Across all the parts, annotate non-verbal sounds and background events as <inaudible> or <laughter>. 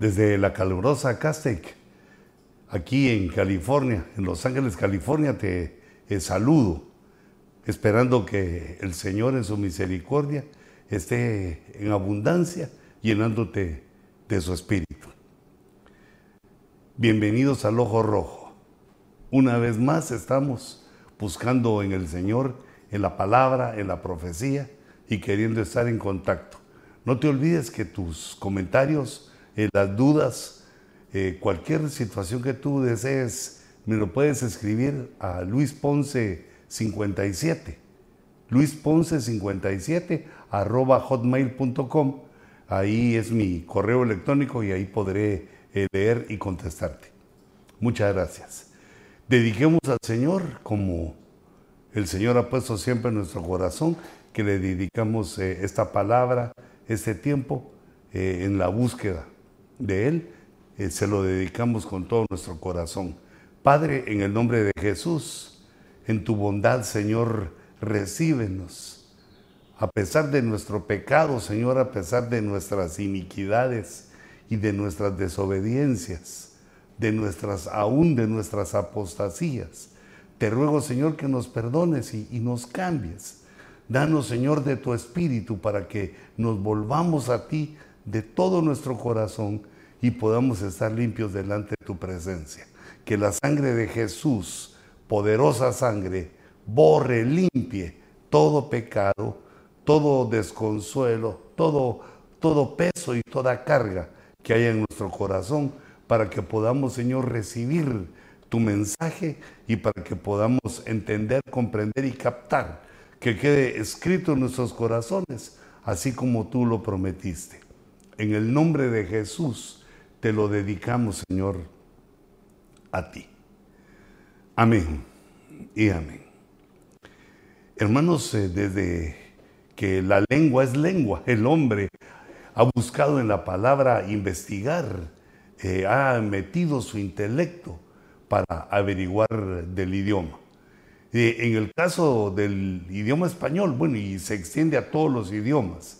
desde la calurosa Castec, aquí en California, en Los Ángeles, California, te eh, saludo, esperando que el Señor en su misericordia esté en abundancia, llenándote de su espíritu. Bienvenidos al Ojo Rojo. Una vez más estamos buscando en el Señor, en la palabra, en la profecía y queriendo estar en contacto. No te olvides que tus comentarios, eh, las dudas, eh, cualquier situación que tú desees, me lo puedes escribir a Luis Ponce 57. Luis Ponce 57 arroba hotmail.com. Ahí es mi correo electrónico y ahí podré eh, leer y contestarte. Muchas gracias. Dediquemos al Señor como el Señor ha puesto siempre en nuestro corazón, que le dedicamos esta palabra este tiempo en la búsqueda de Él, eh, se lo dedicamos con todo nuestro corazón. Padre, en el nombre de Jesús, en tu bondad, Señor, recíbenos. A pesar de nuestro pecado, Señor, a pesar de nuestras iniquidades y de nuestras desobediencias, de nuestras, aún de nuestras apostasías, te ruego, Señor, que nos perdones y, y nos cambies Danos, Señor, de tu espíritu para que nos volvamos a ti de todo nuestro corazón y podamos estar limpios delante de tu presencia. Que la sangre de Jesús, poderosa sangre, borre, limpie todo pecado, todo desconsuelo, todo, todo peso y toda carga que haya en nuestro corazón para que podamos, Señor, recibir tu mensaje y para que podamos entender, comprender y captar que quede escrito en nuestros corazones, así como tú lo prometiste. En el nombre de Jesús te lo dedicamos, Señor, a ti. Amén y amén. Hermanos, eh, desde que la lengua es lengua, el hombre ha buscado en la palabra investigar, eh, ha metido su intelecto para averiguar del idioma. Eh, en el caso del idioma español, bueno, y se extiende a todos los idiomas,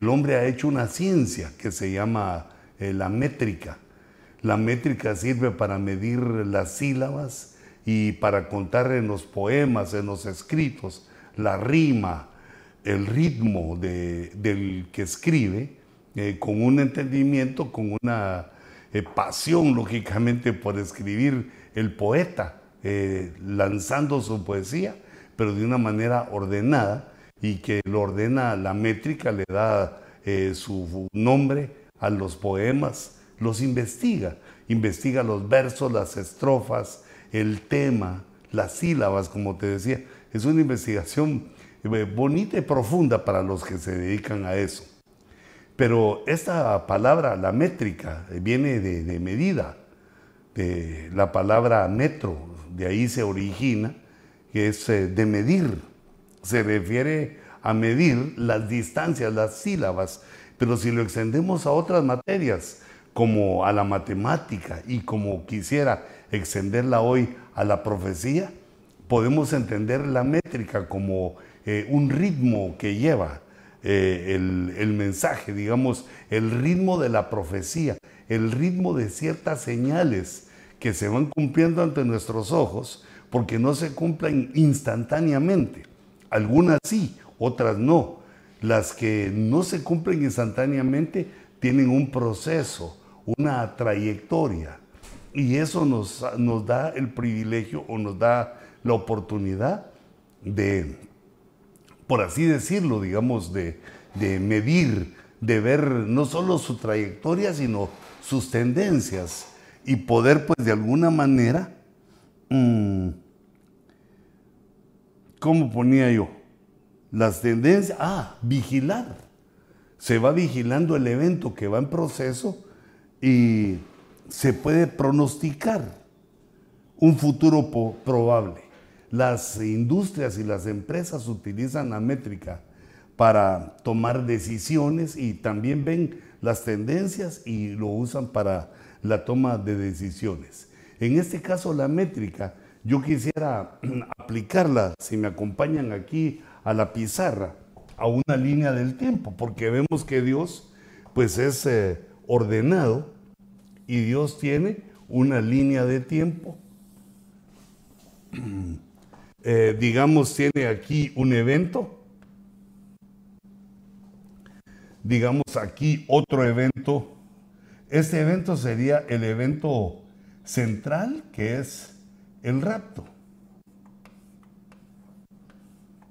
el hombre ha hecho una ciencia que se llama eh, la métrica. La métrica sirve para medir las sílabas y para contar en los poemas, en los escritos, la rima, el ritmo del que escribe, eh, con un entendimiento, con una pasión, lógicamente, por escribir el poeta. Eh, lanzando su poesía, pero de una manera ordenada y que lo ordena la métrica, le da eh, su nombre a los poemas, los investiga, investiga los versos, las estrofas, el tema, las sílabas, como te decía. Es una investigación eh, bonita y profunda para los que se dedican a eso. Pero esta palabra, la métrica, viene de, de medida, de la palabra metro, de ahí se origina, que es eh, de medir. Se refiere a medir las distancias, las sílabas, pero si lo extendemos a otras materias, como a la matemática y como quisiera extenderla hoy a la profecía, podemos entender la métrica como eh, un ritmo que lleva eh, el, el, mensaje, digamos, el ritmo de la profecía, el ritmo de ciertas señales que se van cumpliendo ante nuestros ojos porque no se cumplen instantáneamente. Algunas sí, otras no. Las que no se cumplen instantáneamente tienen un proceso, una trayectoria. Y eso nos, nos da el privilegio o nos da la oportunidad de, por así decirlo, digamos, de, de medir, de ver no solo su trayectoria, sino sus tendencias y poder pues de alguna manera, mm, ¿cómo ponía yo? Las tendencias, ah, vigilar. Se va vigilando el evento que va en proceso y se puede pronosticar un futuro probable. Las industrias y las empresas utilizan la métrica para tomar decisiones y también ven las tendencias y lo usan para la toma de decisiones. En este caso, la métrica, yo quisiera <clears throat> aplicarla, si me acompañan aquí a la pizarra, a una línea del tiempo, porque vemos que Dios pues es eh, ordenado y Dios tiene una línea de tiempo. <clears throat> Eh, digamos, tiene aquí un evento. Digamos aquí otro evento. Este evento sería el evento central, que es el rapto.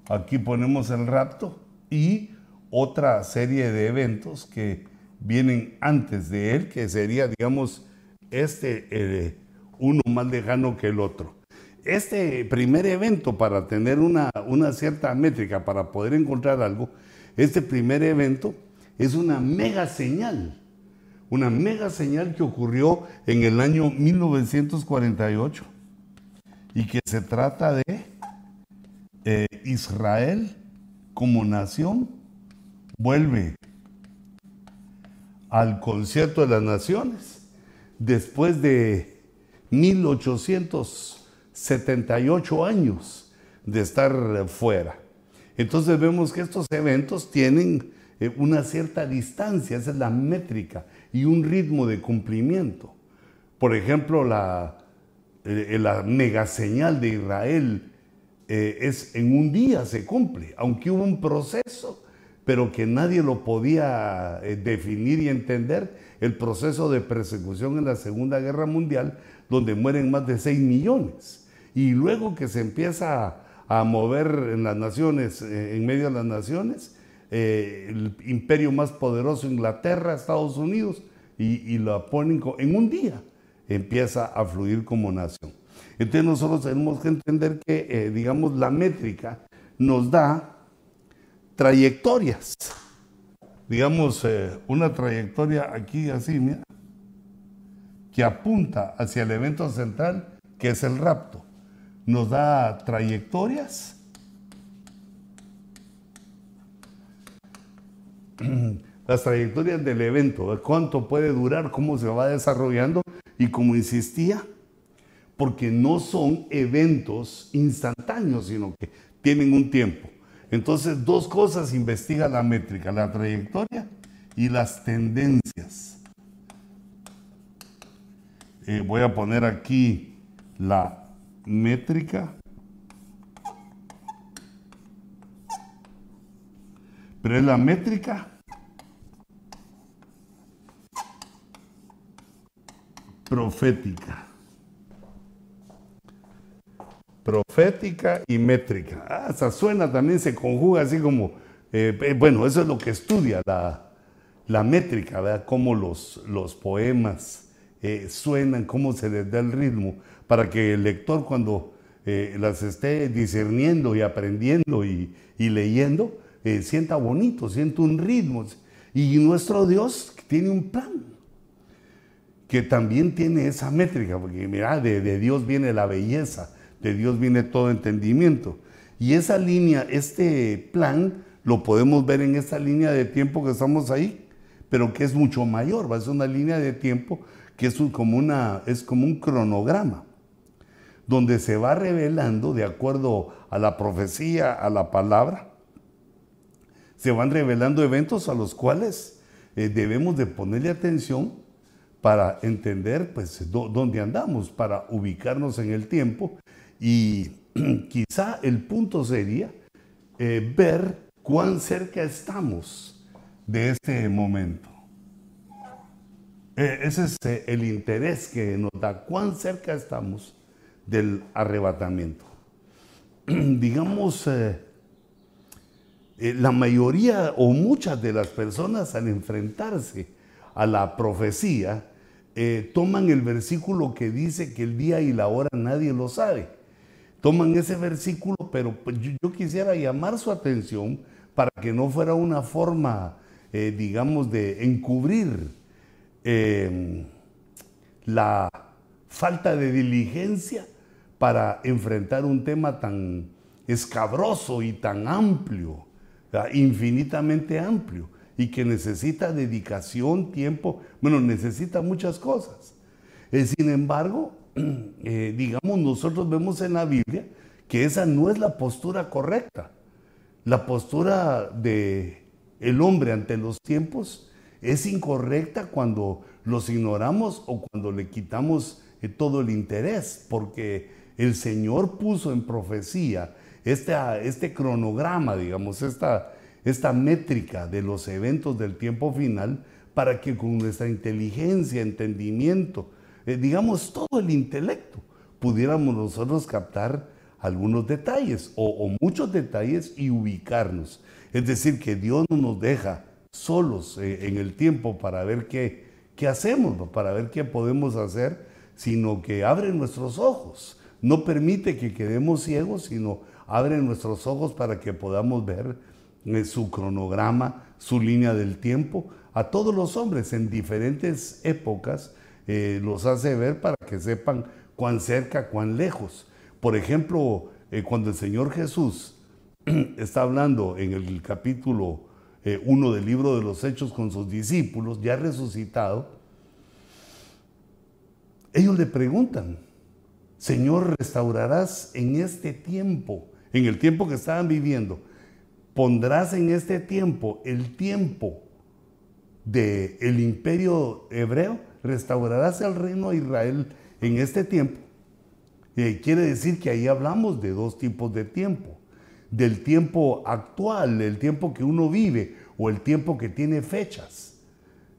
Aquí ponemos el rapto y otra serie de eventos que vienen antes de él, que sería, digamos, este eh, uno más lejano que el otro. Este primer evento, para tener una, una cierta métrica, para poder encontrar algo, este primer evento es una mega señal, una mega señal que ocurrió en el año 1948 y que se trata de eh, Israel como nación vuelve al concierto de las naciones después de 1878 años de estar fuera. Entonces vemos que estos eventos tienen eh, una cierta distancia, esa es la métrica, y un ritmo de cumplimiento. Por ejemplo, la, eh, la mega señal de Israel eh, es en un día se cumple, aunque hubo un proceso pero que nadie lo podía eh, definir y entender, el proceso de persecución en la Segunda Guerra Mundial, donde mueren más de 6 millones. Y luego que se empieza a, mover en las naciones, eh, en medio de las naciones, eh, el imperio más poderoso, Inglaterra, Estados Unidos, y, lo ponen en un día, empieza a fluir como nación. Entonces nosotros tenemos que entender que, digamos, la métrica nos da trayectorias. Digamos, eh, una trayectoria aquí así, mira, que apunta hacia el evento central, que es el rapto. Nos da trayectorias. <clears throat> Las trayectorias del evento, cuánto puede durar, cómo se va desarrollando y como insistía, porque no son eventos instantáneos, sino que tienen un tiempo. Entonces, dos cosas investiga la métrica, la trayectoria y las tendencias. Eh, voy a poner aquí la métrica. Pero es la métrica profética profética y métrica. Ah, esa suena también, se conjuga así como, eh, eh, bueno, eso es lo que estudia la, la métrica, ¿verdad? Cómo los, los poemas eh, suenan, cómo se les da el ritmo, para que el lector cuando las esté discerniendo y aprendiendo y, y leyendo, sienta bonito, sienta un ritmo. Y nuestro Dios tiene un plan que también tiene esa métrica, porque mira, de, de Dios viene la belleza, de Dios viene todo entendimiento. Y esa línea, este plan, lo podemos ver en esta línea de tiempo que estamos ahí, pero que es mucho mayor, va a ser una línea de tiempo que es, como una, es como un cronograma, donde se va revelando de acuerdo a la profecía, a la palabra, se van revelando eventos a los cuales eh, debemos de ponerle atención para entender pues dónde andamos, para ubicarnos en el tiempo y <clears throat> quizá el punto sería eh, ver cuán cerca estamos de este momento. Eh, ese es eh, el interés que nos da, cuán cerca estamos del arrebatamiento. <clears throat> Digamos, la mayoría o muchas de las personas al enfrentarse a la profecía, toman el versículo que dice que el día y la hora nadie lo sabe. Toman ese versículo, pero pues, yo, quisiera llamar su atención para que no fuera una forma, eh, digamos, de encubrir em, la falta de diligencia para enfrentar un tema tan escabroso y tan amplio, infinitamente amplio, y que necesita dedicación, tiempo, bueno, necesita muchas cosas. Eh, sin embargo, <clears throat> Eh, digamos, nosotros vemos en la Biblia que esa no es la postura correcta. La postura de hombre ante los tiempos es incorrecta cuando los ignoramos o cuando le quitamos eh, todo el interés, porque el Señor puso en profecía este, este cronograma, digamos, esta, esta métrica de los eventos del tiempo final para que con nuestra inteligencia, entendimiento, eh, digamos todo el intelecto, pudiéramos nosotros captar algunos detalles o, muchos detalles y ubicarnos. Es decir, que Dios no nos deja solos eh, en el tiempo para ver qué, qué hacemos, para ver qué podemos hacer, sino que abre nuestros ojos. No permite que quedemos ciegos, sino abre nuestros ojos para que podamos ver su cronograma, su línea del tiempo. A todos los hombres en diferentes épocas eh, los hace ver para que sepan cuán cerca, cuán lejos. Por ejemplo, eh, cuando el Señor Jesús <clears throat> está hablando en el capítulo 1 del libro de los Hechos con sus discípulos, ya resucitado, ellos le preguntan, Señor, restaurarás en este tiempo, en el tiempo que estaban viviendo, pondrás en este tiempo el tiempo del el imperio hebreo, restaurarás el reino de Israel en este tiempo. Y quiere decir que ahí hablamos de dos tipos de tiempo. Del tiempo actual, el tiempo que uno vive o el tiempo que tiene fechas.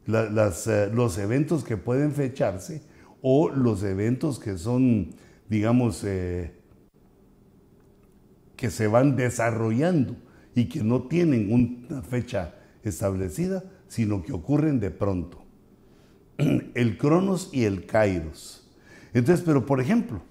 Eh, los eventos que pueden fecharse o los eventos que son, digamos, eh, que se van desarrollando y que no tienen una fecha establecida, sino que ocurren de pronto. <clears throat> El cronos y el kairos. Entonces, pero por ejemplo,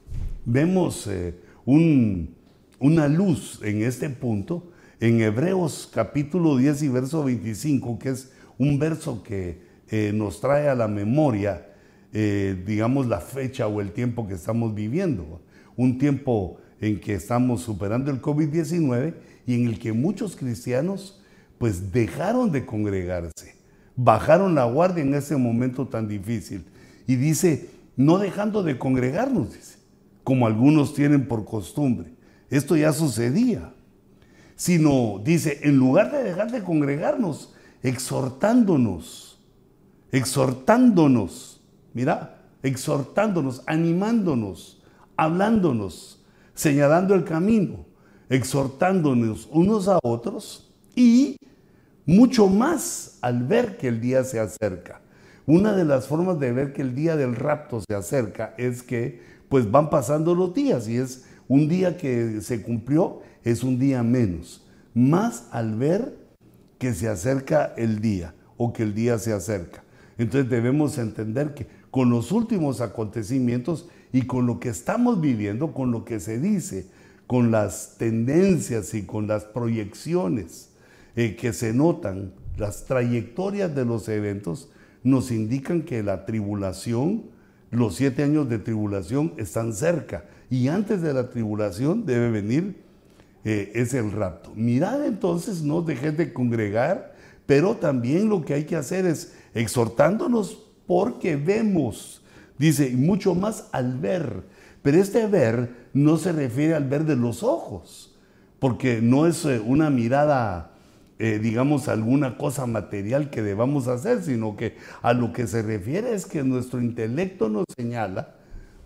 vemos eh, una luz en este punto en Hebreos capítulo 10 y verso 25, que es un verso que eh, nos trae a la memoria, eh, digamos, la fecha o el tiempo que estamos viviendo. Un tiempo en que estamos superando el COVID-19 y en el que muchos cristianos pues dejaron de congregarse, bajaron la guardia en ese momento tan difícil. Y dice, no dejando de congregarnos, dice, como algunos tienen por costumbre. Esto ya sucedía. Sino, dice, en lugar de dejar de congregarnos, exhortándonos, exhortándonos, mira, exhortándonos, animándonos, hablándonos, señalando el camino, exhortándonos unos a otros y mucho más al ver que el día se acerca. Una de las formas de ver que el día del rapto se acerca es que pues van pasando los días y es un día que se cumplió, es un día menos. Más al ver que se acerca el día o que el día se acerca. Entonces debemos entender que con los últimos acontecimientos y con lo que estamos viviendo, con lo que se dice, con las tendencias y con las proyecciones eh, que se notan, las trayectorias de los eventos nos indican que la tribulación, los siete años de tribulación están cerca y antes de la tribulación debe venir eh, es el rapto. Mirad entonces, no dejes de congregar, pero también lo que hay que hacer es exhortándonos porque vemos, dice, mucho más al ver. Pero este ver no se refiere al ver de los ojos, porque no es eh, una mirada, eh, digamos, alguna cosa material que debamos hacer, sino que a lo que se refiere es que nuestro intelecto nos señala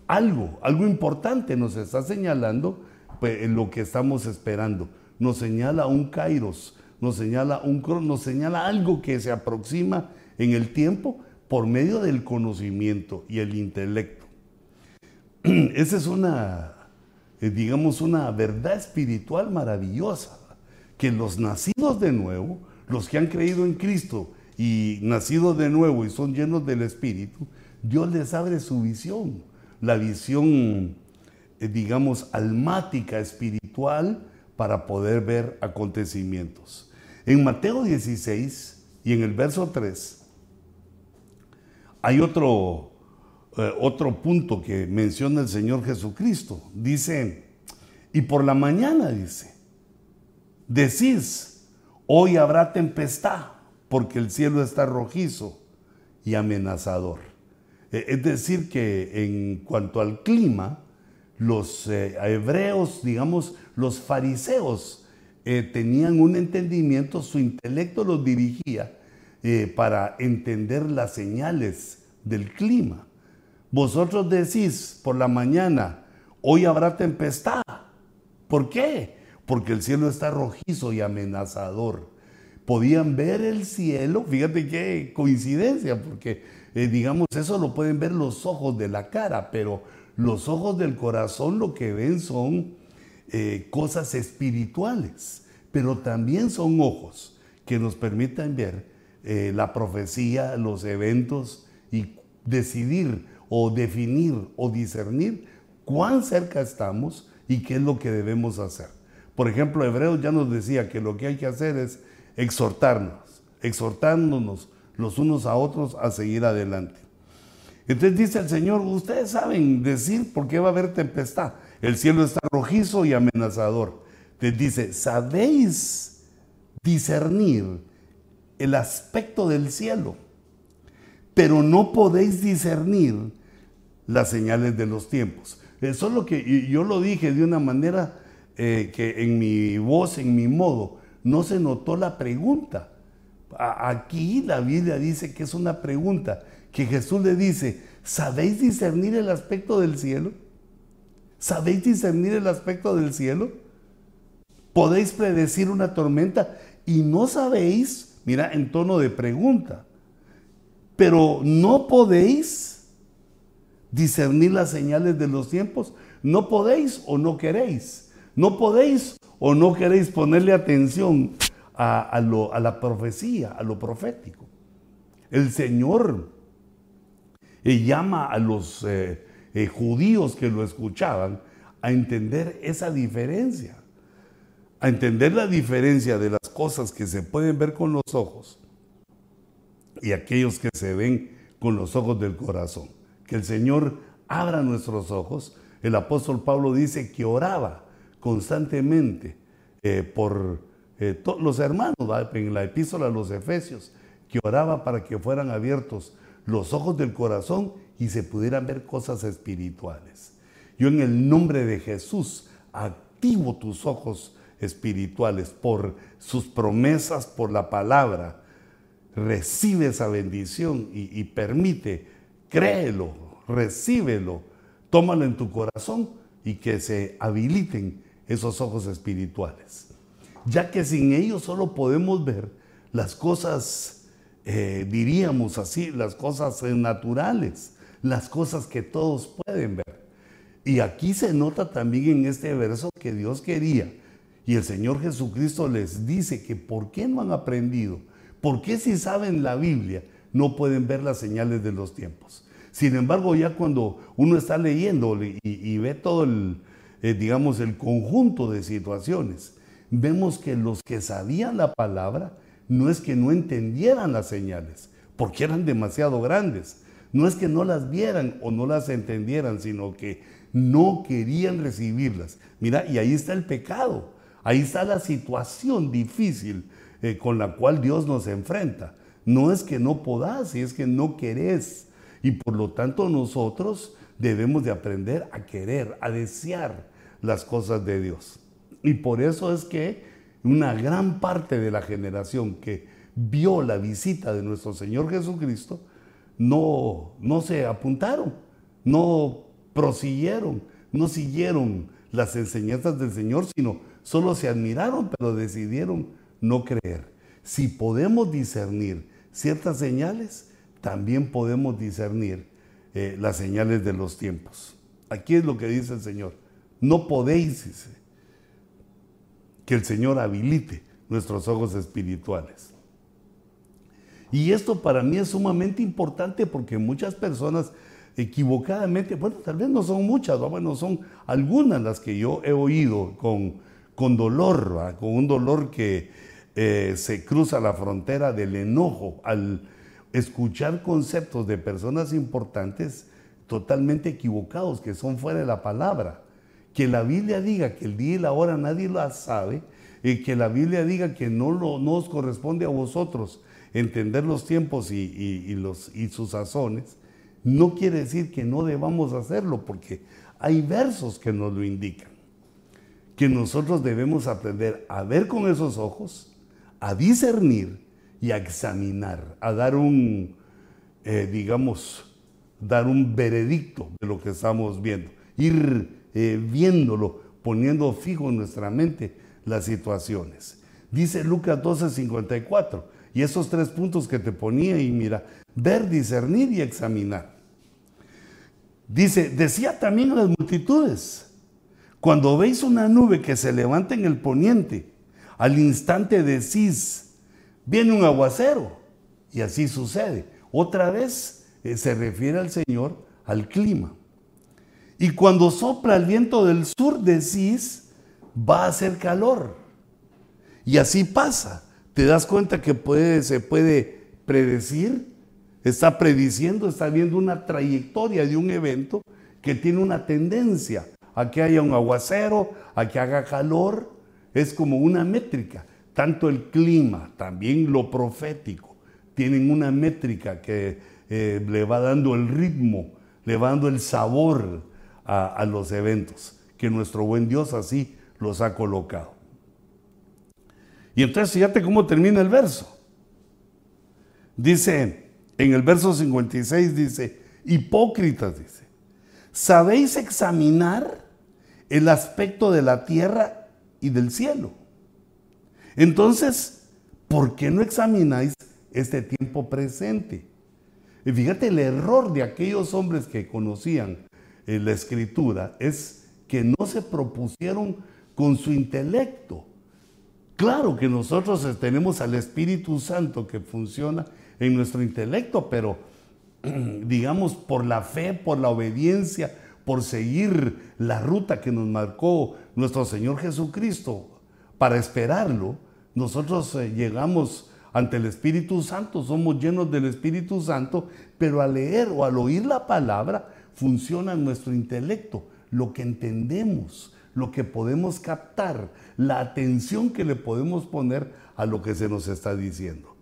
algo, algo importante nos está señalando pues, lo que estamos esperando. Nos señala un kairos, nos señala un nos señala algo que se aproxima en el tiempo por medio del conocimiento y el intelecto. <clears throat> Esa es una, eh, digamos, una verdad espiritual maravillosa, que los nacidos de nuevo, los que han creído en Cristo y nacidos de nuevo y son llenos del Espíritu, Dios les abre su visión, la visión, eh, digamos, almática, espiritual, para poder ver acontecimientos. En Mateo 16 y en el verso 3, hay otro, eh, otro punto que menciona el Señor Jesucristo. Dice, y por la mañana dice, decís, hoy habrá tempestad porque el cielo está rojizo y amenazador. Eh, es decir, que en cuanto al clima, los eh, hebreos, digamos, los fariseos, tenían un entendimiento, su intelecto los dirigía para entender las señales del clima. Vosotros decís por la mañana, hoy habrá tempestad. ¿Por qué? Porque el cielo está rojizo y amenazador. Podían ver el cielo, fíjate qué coincidencia, porque eh, digamos, eso lo pueden ver los ojos de la cara, pero los ojos del corazón lo que ven son eh, cosas espirituales, pero también son ojos que nos permitan ver eh, la profecía, los eventos y decidir o definir o discernir cuán cerca estamos y qué es lo que debemos hacer. Por ejemplo, Hebreos ya nos decía que lo que hay que hacer es exhortarnos, exhortándonos los unos a otros a seguir adelante. Entonces dice el Señor, ustedes saben decir por qué va a haber tempestad. El cielo está rojizo y amenazador. Les dice, ¿sabéis discernir el aspecto del cielo? Pero no podéis discernir las señales de los tiempos. Eso es lo que yo lo dije de una manera eh, que en mi voz, en mi modo, no se notó la pregunta. Aquí la Biblia dice que es una pregunta, que Jesús le dice, ¿sabéis discernir el aspecto del cielo? ¿Sabéis discernir el aspecto del cielo? ¿Podéis predecir una tormenta? Y no sabéis, mira, en tono de pregunta, pero no podéis discernir las señales de los tiempos. No podéis o no queréis. No podéis o no queréis ponerle atención a, la profecía, a lo profético. El Señor eh, llama a los eh, eh, judíos que lo escuchaban a entender esa diferencia, a entender la diferencia de las cosas que se pueden ver con los ojos y aquellos que se ven con los ojos del corazón. Que el Señor abra nuestros ojos. El apóstol Pablo dice que oraba constantemente por eh, los hermanos en la epístola a los Efesios, que oraba para que fueran abiertos los ojos del corazón y se pudieran ver cosas espirituales. Yo en el nombre de Jesús activo tus ojos espirituales por sus promesas, por la palabra. Recibe esa bendición y, permite, créelo, recíbelo, tómalo en tu corazón y que se habiliten esos ojos espirituales ya que sin ellos solo podemos ver las cosas, eh, diríamos así, las cosas naturales, las cosas que todos pueden ver. Y aquí se nota también en este verso que Dios quería. Y el Señor Jesucristo les dice que ¿por qué no han aprendido? ¿Por qué si saben la Biblia no pueden ver las señales de los tiempos? Sin embargo, ya cuando uno está leyendo y, ve todo el, eh, digamos, el conjunto de situaciones, vemos que los que sabían la palabra no es que no entendieran las señales, porque eran demasiado grandes. No es que no las vieran o no las entendieran, sino que no querían recibirlas. Mira, y ahí está el pecado, ahí está la situación difícil eh, con la cual Dios nos enfrenta. No es que no podás, es que no querés. Y por lo tanto nosotros debemos de aprender a querer, a desear las cosas de Dios. Y por eso es que una gran parte de la generación que vio la visita de nuestro Señor Jesucristo no, no se apuntaron, no prosiguieron, no siguieron las enseñanzas del Señor, sino solo se admiraron, pero decidieron no creer. Si podemos discernir ciertas señales, también podemos discernir eh, las señales de los tiempos. Aquí es lo que dice el Señor. No podéis, que el Señor habilite nuestros ojos espirituales. Y esto para mí es sumamente importante porque muchas personas equivocadamente, bueno, tal vez no son muchas, bueno, son algunas las que yo he oído con, con dolor, con un dolor que eh, se cruza la frontera del enojo al escuchar conceptos de personas importantes totalmente equivocados, que son fuera de la palabra. Que la Biblia diga que el día y la hora nadie lo sabe, y que la Biblia diga que no, lo, os corresponde a vosotros entender los tiempos y, y sus sazones, no quiere decir que no debamos hacerlo, porque hay versos que nos lo indican, que nosotros debemos aprender a ver con esos ojos, a discernir y a examinar, a dar un, eh, digamos, dar un veredicto de lo que estamos viendo, ir eh, viéndolo, poniendo fijo en nuestra mente las situaciones. Dice Lucas 12:54, y esos tres puntos que te ponía y mira, ver, discernir y examinar. Dice, decía también a las multitudes, cuando veis una nube que se levanta en el poniente, al instante decís, viene un aguacero. Y así sucede. Otra vez eh, se refiere al Señor al clima. Y cuando sopla el viento del sur, decís, va a hacer calor. Y así pasa. Te das cuenta que puede, se puede predecir, está prediciendo, está viendo una trayectoria de un evento que tiene una tendencia a que haya un aguacero, a que haga calor. Es como una métrica. Tanto el clima, también lo profético tienen una métrica que eh, le va dando el ritmo, le va dando el sabor a, los eventos, que nuestro buen Dios así los ha colocado. Y entonces fíjate cómo termina el verso. Dice, en el verso 56 dice, hipócritas, dice, ¿sabéis examinar el aspecto de la tierra y del cielo? Entonces, ¿por qué no examináis este tiempo presente. Y fíjate, el error de aquellos hombres que conocían eh, la escritura es que no se propusieron con su intelecto. Claro que nosotros tenemos al Espíritu Santo que funciona en nuestro intelecto, pero <clears throat> digamos por la fe, por la obediencia, por seguir la ruta que nos marcó nuestro Señor Jesucristo para esperarlo, nosotros eh, llegamos ante el Espíritu Santo, somos llenos del Espíritu Santo, pero al leer o al oír la palabra funciona nuestro intelecto, lo que entendemos, lo que podemos captar, la atención que le podemos poner a lo que se nos está diciendo.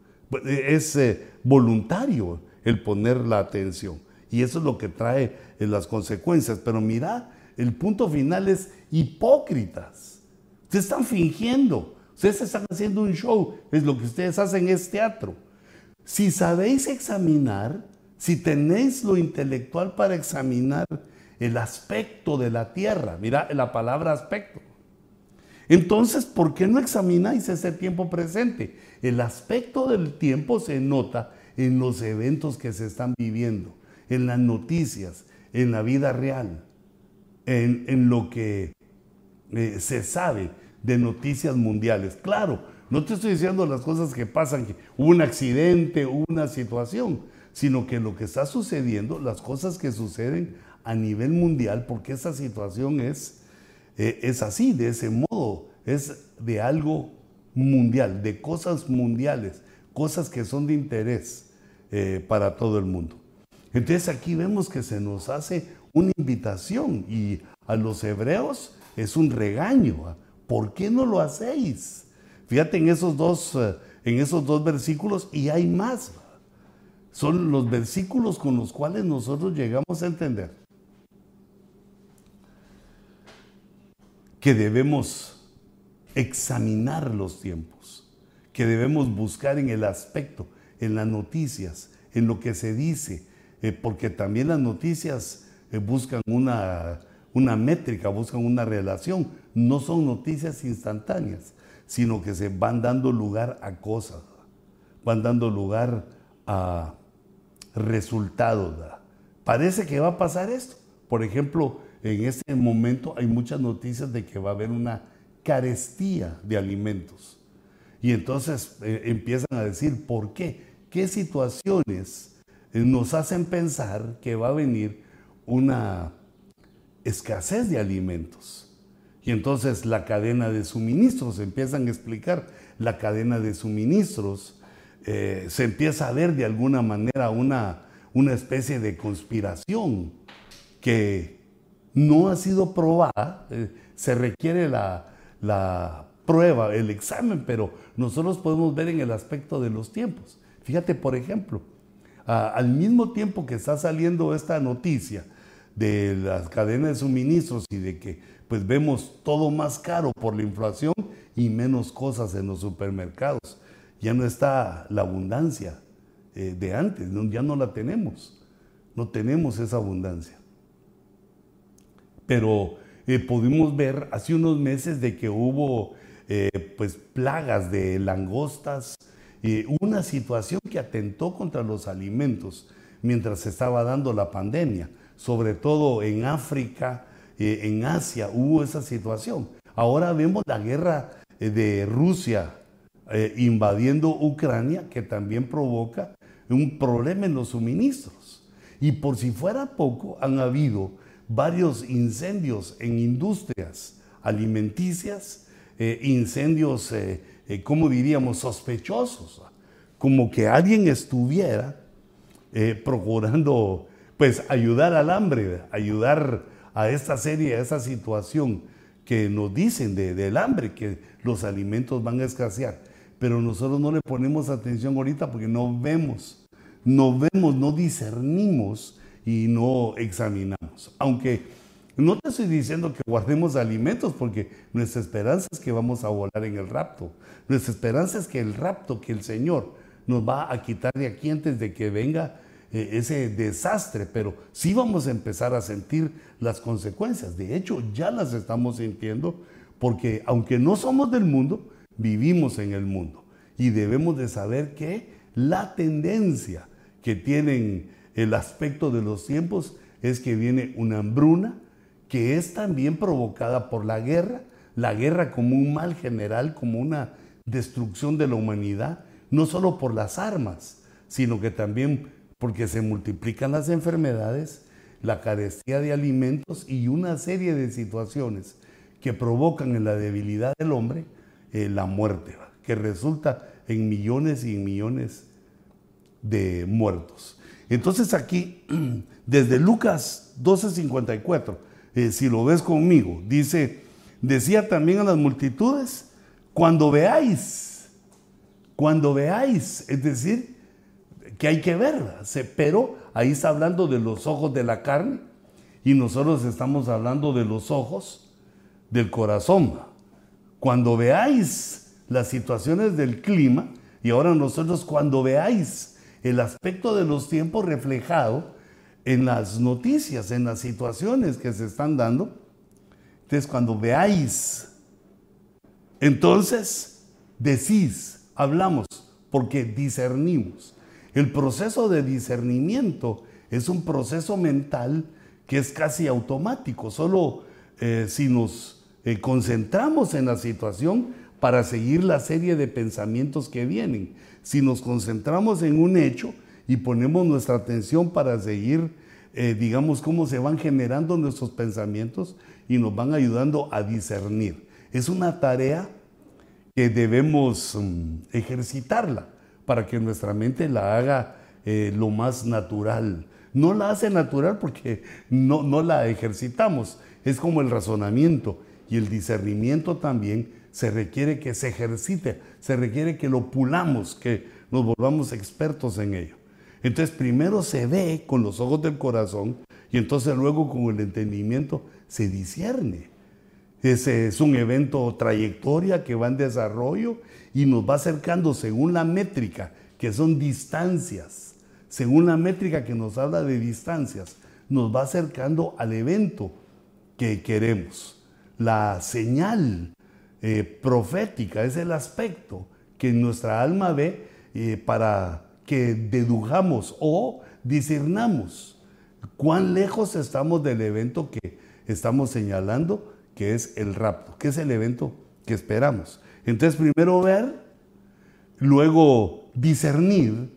Es eh, voluntario el poner la atención y eso es lo que trae eh, las consecuencias. Pero mira, el punto final es hipócritas. Se están fingiendo. Ustedes están haciendo un show, es lo que ustedes hacen es teatro. Si sabéis examinar, si tenéis lo intelectual para examinar el aspecto de la tierra, mira la palabra aspecto. Entonces, ¿por qué no examináis ese tiempo presente? El aspecto del tiempo se nota en los eventos que se están viviendo, en las noticias, en la vida real, en, lo que eh, se sabe de noticias mundiales. Claro, no te estoy diciendo las cosas que pasan, que un accidente, una situación, sino que lo que está sucediendo, las cosas que suceden a nivel mundial, porque esa situación es, eh, es así, de ese modo, es de algo mundial, de cosas mundiales, cosas que son de interés eh, para todo el mundo. Entonces aquí vemos que se nos hace una invitación y a los hebreos es un regaño. ¿por qué no lo hacéis? Fíjate en esos dos, eh, en esos dos versículos y hay más. Son los versículos con los cuales nosotros llegamos a entender que debemos examinar los tiempos, que debemos buscar en el aspecto, en las noticias, en lo que se dice, eh, porque también las noticias eh, buscan una una métrica, buscan una relación. No son noticias instantáneas, sino que se van dando lugar a cosas, van dando lugar a resultados. Parece que va a pasar esto. Por ejemplo, en este momento hay muchas noticias de que va a haber una carestía de alimentos. Y entonces eh, empiezan a decir, ¿por qué? ¿Qué situaciones nos hacen pensar que va a venir una escasez de alimentos. Y entonces la cadena de suministros, empiezan a explicar la cadena de suministros, eh, se empieza a ver de alguna manera una, una especie de conspiración que no ha sido probada, eh, se requiere la, la prueba, el examen, pero nosotros podemos ver en el aspecto de los tiempos. Fíjate, por ejemplo, al mismo tiempo que está saliendo esta noticia de las cadenas de suministros y de que pues vemos todo más caro por la inflación y menos cosas en los supermercados. Ya no está la abundancia eh, de antes, ya no la tenemos. no tenemos esa abundancia. Pero eh, pudimos ver hace unos meses de que hubo eh, pues plagas de langostas, eh, una situación que atentó contra los alimentos mientras se estaba dando la pandemia, sobre todo en África, en Asia hubo esa situación. Ahora vemos la guerra de Rusia invadiendo Ucrania, que también provoca un problema en los suministros. Y por si fuera poco, han habido varios incendios en industrias alimenticias, eh, incendios, eh, eh, como diríamos, sospechosos, como que alguien estuviera procurando pues ayudar al hambre, ayudar a esta serie, a esta situación que nos dicen del hambre, que los alimentos van a escasear. Pero nosotros no le ponemos atención ahorita porque no vemos, no vemos, no discernimos y no examinamos. Aunque no te estoy diciendo que guardemos alimentos porque nuestra esperanza es que vamos a volar en el rapto. Nuestra esperanza es que el rapto, que el Señor nos va a quitar de aquí antes de que venga eh, ese desastre, pero sí vamos a empezar a sentir las consecuencias. De hecho, ya las estamos sintiendo porque aunque no somos del mundo, vivimos en el mundo y debemos de saber que la tendencia que tienen el aspecto de los tiempos es que viene una hambruna que es también provocada por la guerra, la guerra como un mal general, como una destrucción de la humanidad, no solo por las armas, sino que también porque se multiplican las enfermedades, la carestía de alimentos y una serie de situaciones que provocan en la debilidad del hombre eh, la muerte, que resulta en millones y millones de muertos. Entonces aquí, <clears throat> desde Lucas 12:54, eh, si lo ves conmigo, dice, decía también a las multitudes, cuando veáis, cuando veáis, es decir, que hay que ver, pero ahí está hablando de los ojos de la carne y nosotros estamos hablando de los ojos del corazón. Cuando veáis las situaciones del clima, y ahora nosotros cuando veáis el aspecto de los tiempos reflejado en las noticias, en las situaciones que se están dando. Entonces, cuando veáis, entonces decís, hablamos, porque discernimos. El proceso de discernimiento es un proceso mental que es casi automático. Solo eh, si nos eh, concentramos en la situación para seguir la serie de pensamientos que vienen si nos concentramos en un hecho y ponemos nuestra atención para seguir, eh, digamos, cómo se van generando nuestros pensamientos y nos van ayudando a discernir. Es una tarea que debemos mm, ejercitarla para que nuestra mente la haga eh, lo más natural. No la hace natural porque no, no la ejercitamos. Es como el razonamiento y el discernimiento también se requiere que se ejercite, se requiere que lo pulamos, que nos volvamos expertos en ello. Entonces primero se ve con los ojos del corazón y entonces luego con el entendimiento se discierne. Ese es un evento trayectoria que va en desarrollo y nos va acercando según la métrica, que son distancias, según la métrica que nos habla de distancias, nos va acercando al evento que queremos. La señal eh, profética, es el aspecto que nuestra alma ve eh, para que dedujamos o discernamos cuán lejos estamos del evento que estamos señalando, que es el rapto, que es el evento que esperamos. Entonces, primero ver, luego discernir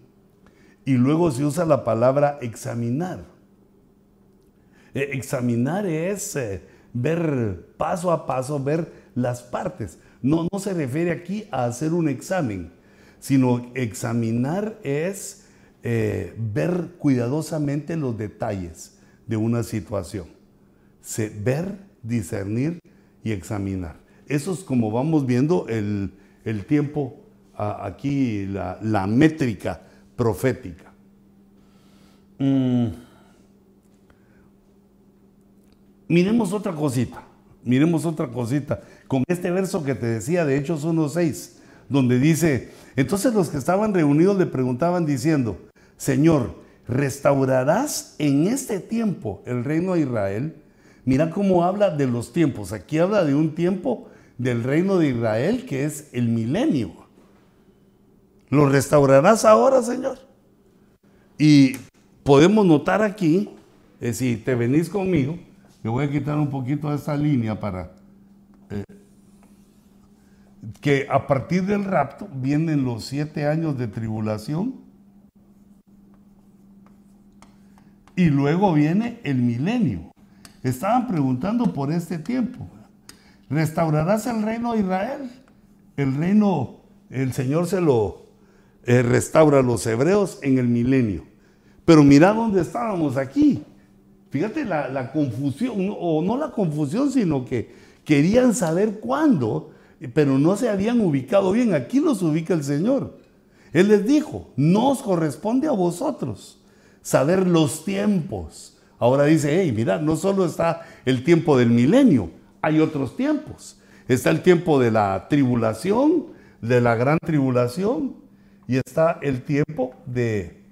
y luego se usa la palabra examinar. Eh, examinar es ver paso a paso, ver las partes. No, no se refiere aquí a hacer un examen, sino examinar es eh, ver cuidadosamente los detalles de una situación. ver, discernir y examinar. Eso es como vamos viendo el, tiempo aquí, la, métrica profética. Mm. Miremos otra cosita, miremos otra cosita con este verso que te decía de Hechos 1.6, donde dice, entonces los que estaban reunidos le preguntaban diciendo, Señor, restaurarás en este tiempo el reino de Israel. Mira cómo habla de los tiempos. Aquí habla de un tiempo del reino de Israel que es el milenio. ¿Lo restaurarás ahora, Señor? Y podemos notar aquí, eh, si te venís conmigo, me voy a quitar un poquito de esta línea para eh, que a partir del rapto vienen los siete años de tribulación y luego viene el milenio. Estaban preguntando por este tiempo. ¿Restaurarás el reino de Israel? El reino, el Señor se lo eh, restaura a los hebreos en el milenio. Pero mira dónde estábamos aquí. Fíjate la, la confusión, o no la confusión, sino que querían saber cuándo, pero no se habían ubicado bien. Aquí los ubica el Señor. Él les dijo, no os corresponde a vosotros saber los tiempos. Ahora dice, hey, mira, no solo está el tiempo del milenio, hay otros tiempos. Está el tiempo de la tribulación, de la gran tribulación, y está el tiempo de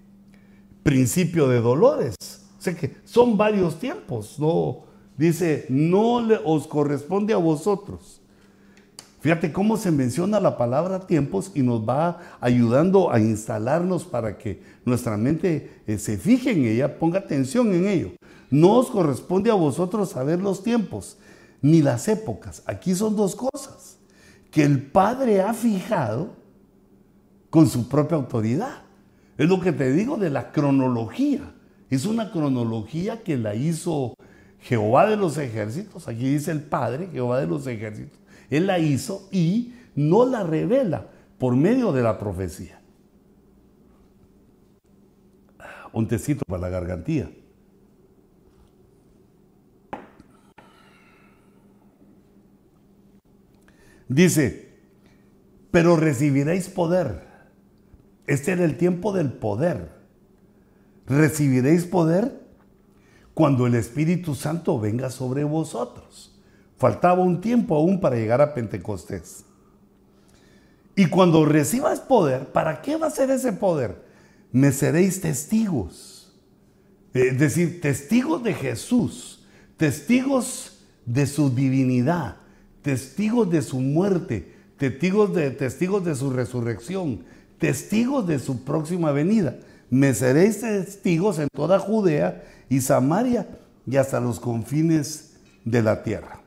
principio de dolores. O sea que son varios tiempos. No, dice, no le, os corresponde a vosotros. Fíjate cómo se menciona la palabra tiempos y nos va ayudando a instalarnos para que nuestra mente eh, se fije en ella, ponga atención en ello. No os corresponde a vosotros saber los tiempos ni las épocas. Aquí son dos cosas que el Padre ha fijado con su propia autoridad. Es lo que te digo de la cronología. Es una cronología que la hizo Jehová de los ejércitos. Aquí dice el Padre, Jehová de los ejércitos. Él la hizo y no la revela por medio de la profecía. Un tecito para la gargantilla. Dice, pero recibiréis poder este era el tiempo del poder. Recibiréis poder cuando el Espíritu Santo venga sobre vosotros. Faltaba un tiempo aún para llegar a Pentecostés. Y cuando recibas poder, ¿para qué va a ser ese poder? Me seréis testigos. Es decir, testigos de Jesús, testigos de su divinidad, testigos de su muerte, testigos de, testigos de su resurrección, testigos de su próxima venida. Me seréis testigos en toda Judea y Samaria y hasta los confines de la tierra.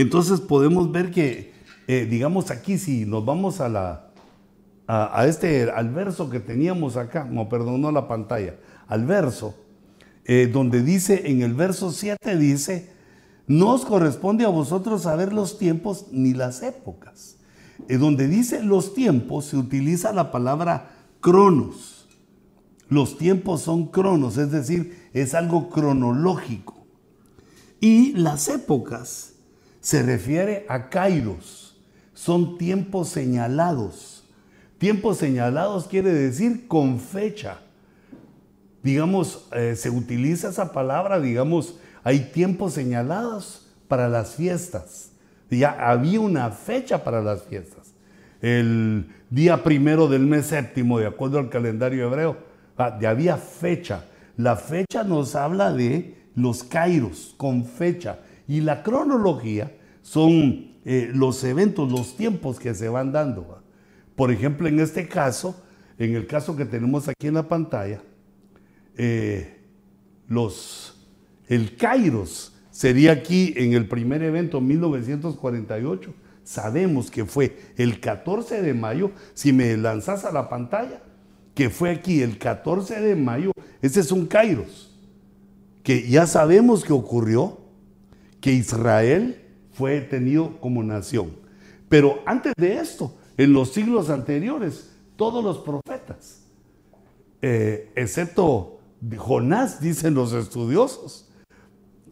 Entonces podemos ver que, eh, digamos aquí, si nos vamos a la a, este al verso que teníamos acá, no, perdón, no la pantalla, al verso, eh, donde dice, en el verso 7 dice, no os corresponde a vosotros saber los tiempos ni las épocas donde dice los tiempos, se utiliza la palabra cronos. Los tiempos son cronos, es decir, es algo cronológico. Y las épocas se refiere a kairos, son tiempos señalados. Tiempos señalados quiere decir con fecha. Digamos, eh, se utiliza esa palabra, digamos, hay tiempos señalados para las fiestas ya había una fecha para las fiestas. El día primero del mes séptimo, de acuerdo al calendario hebreo, ah, ya había fecha. La fecha nos habla de los kairos, con fecha. Y la cronología son eh, los eventos, los tiempos que se van dando. Por ejemplo, en este caso, en el caso que tenemos aquí en la pantalla, eh, los, el kairos sería aquí en el primer evento 1948. Sabemos que fue el 14 de mayo, si me lanzas a la pantalla, que fue aquí el 14 de mayo, ese es un Kairos, que ya sabemos que ocurrió, que Israel fue tenido como nación. Pero antes de esto, en los siglos anteriores, todos los profetas, eh, excepto Jonás, dicen los estudiosos,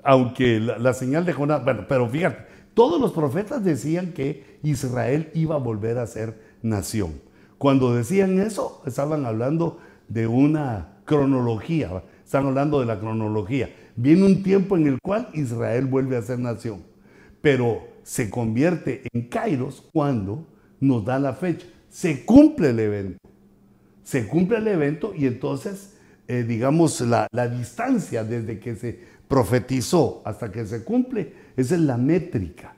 aunque la, señal de Jonás, bueno, pero fíjate, todos los profetas decían que Israel iba a volver a ser nación. Cuando decían eso, estaban hablando de una cronología, están hablando de la cronología. Viene un tiempo en el cual Israel vuelve a ser nación, pero se convierte en Kairos cuando nos da la fecha. Se cumple el evento. Se cumple el evento y entonces eh, digamos, la, la distancia desde que se profetizó hasta que se cumple, esa es la métrica.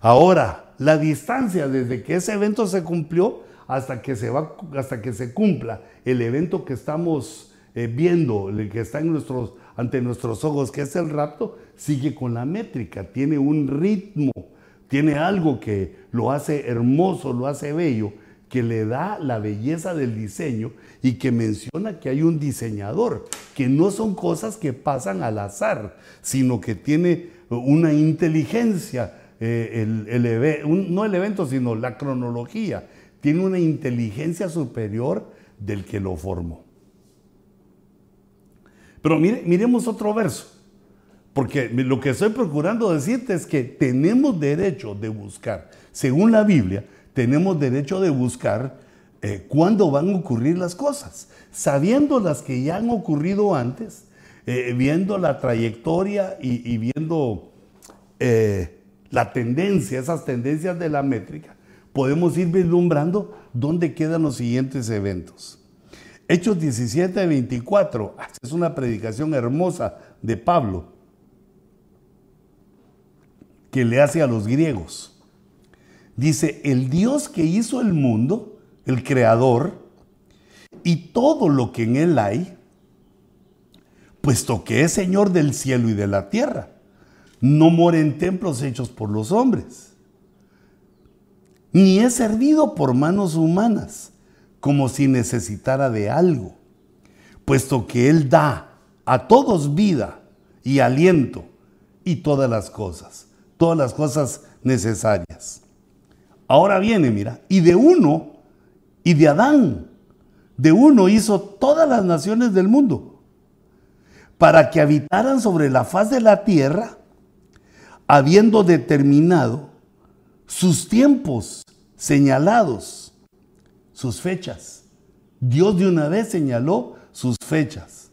Ahora, la distancia desde que ese evento se cumplió hasta que se, va, hasta que se cumpla el evento que estamos eh, viendo, el que está en nuestros, ante nuestros ojos, que es el rapto, sigue con la métrica, tiene un ritmo, tiene algo que lo hace hermoso, lo hace bello, que le da la belleza del diseño y que menciona que hay un diseñador, que no son cosas que pasan al azar, sino que tiene una inteligencia, eh, el, no el evento, sino la cronología, tiene una inteligencia superior del que lo formó. Pero mire, miremos otro verso, porque lo que estoy procurando decirte es que tenemos derecho de buscar, según la Biblia, tenemos derecho de buscar eh, cuándo van a ocurrir las cosas, sabiendo las que ya han ocurrido antes, eh, viendo la trayectoria y, viendo eh, la tendencia, esas tendencias de la métrica, podemos ir vislumbrando dónde quedan los siguientes eventos. Hechos 17, 24, ah, es una predicación hermosa de Pablo que le hace a los griegos. Dice, el Dios que hizo el mundo, el creador, y todo lo que en él hay, puesto que es Señor del cielo y de la tierra, no mora en templos hechos por los hombres ni es servido por manos humanas, como si necesitara de algo, puesto que Él da a todos vida y aliento y todas las cosas, todas las cosas necesarias. Ahora viene, mira, y de uno, y de Adán, de uno hizo todas las naciones del mundo, para que habitaran sobre la faz de la tierra, habiendo determinado sus tiempos señalados, sus fechas. Dios de una vez señaló sus fechas,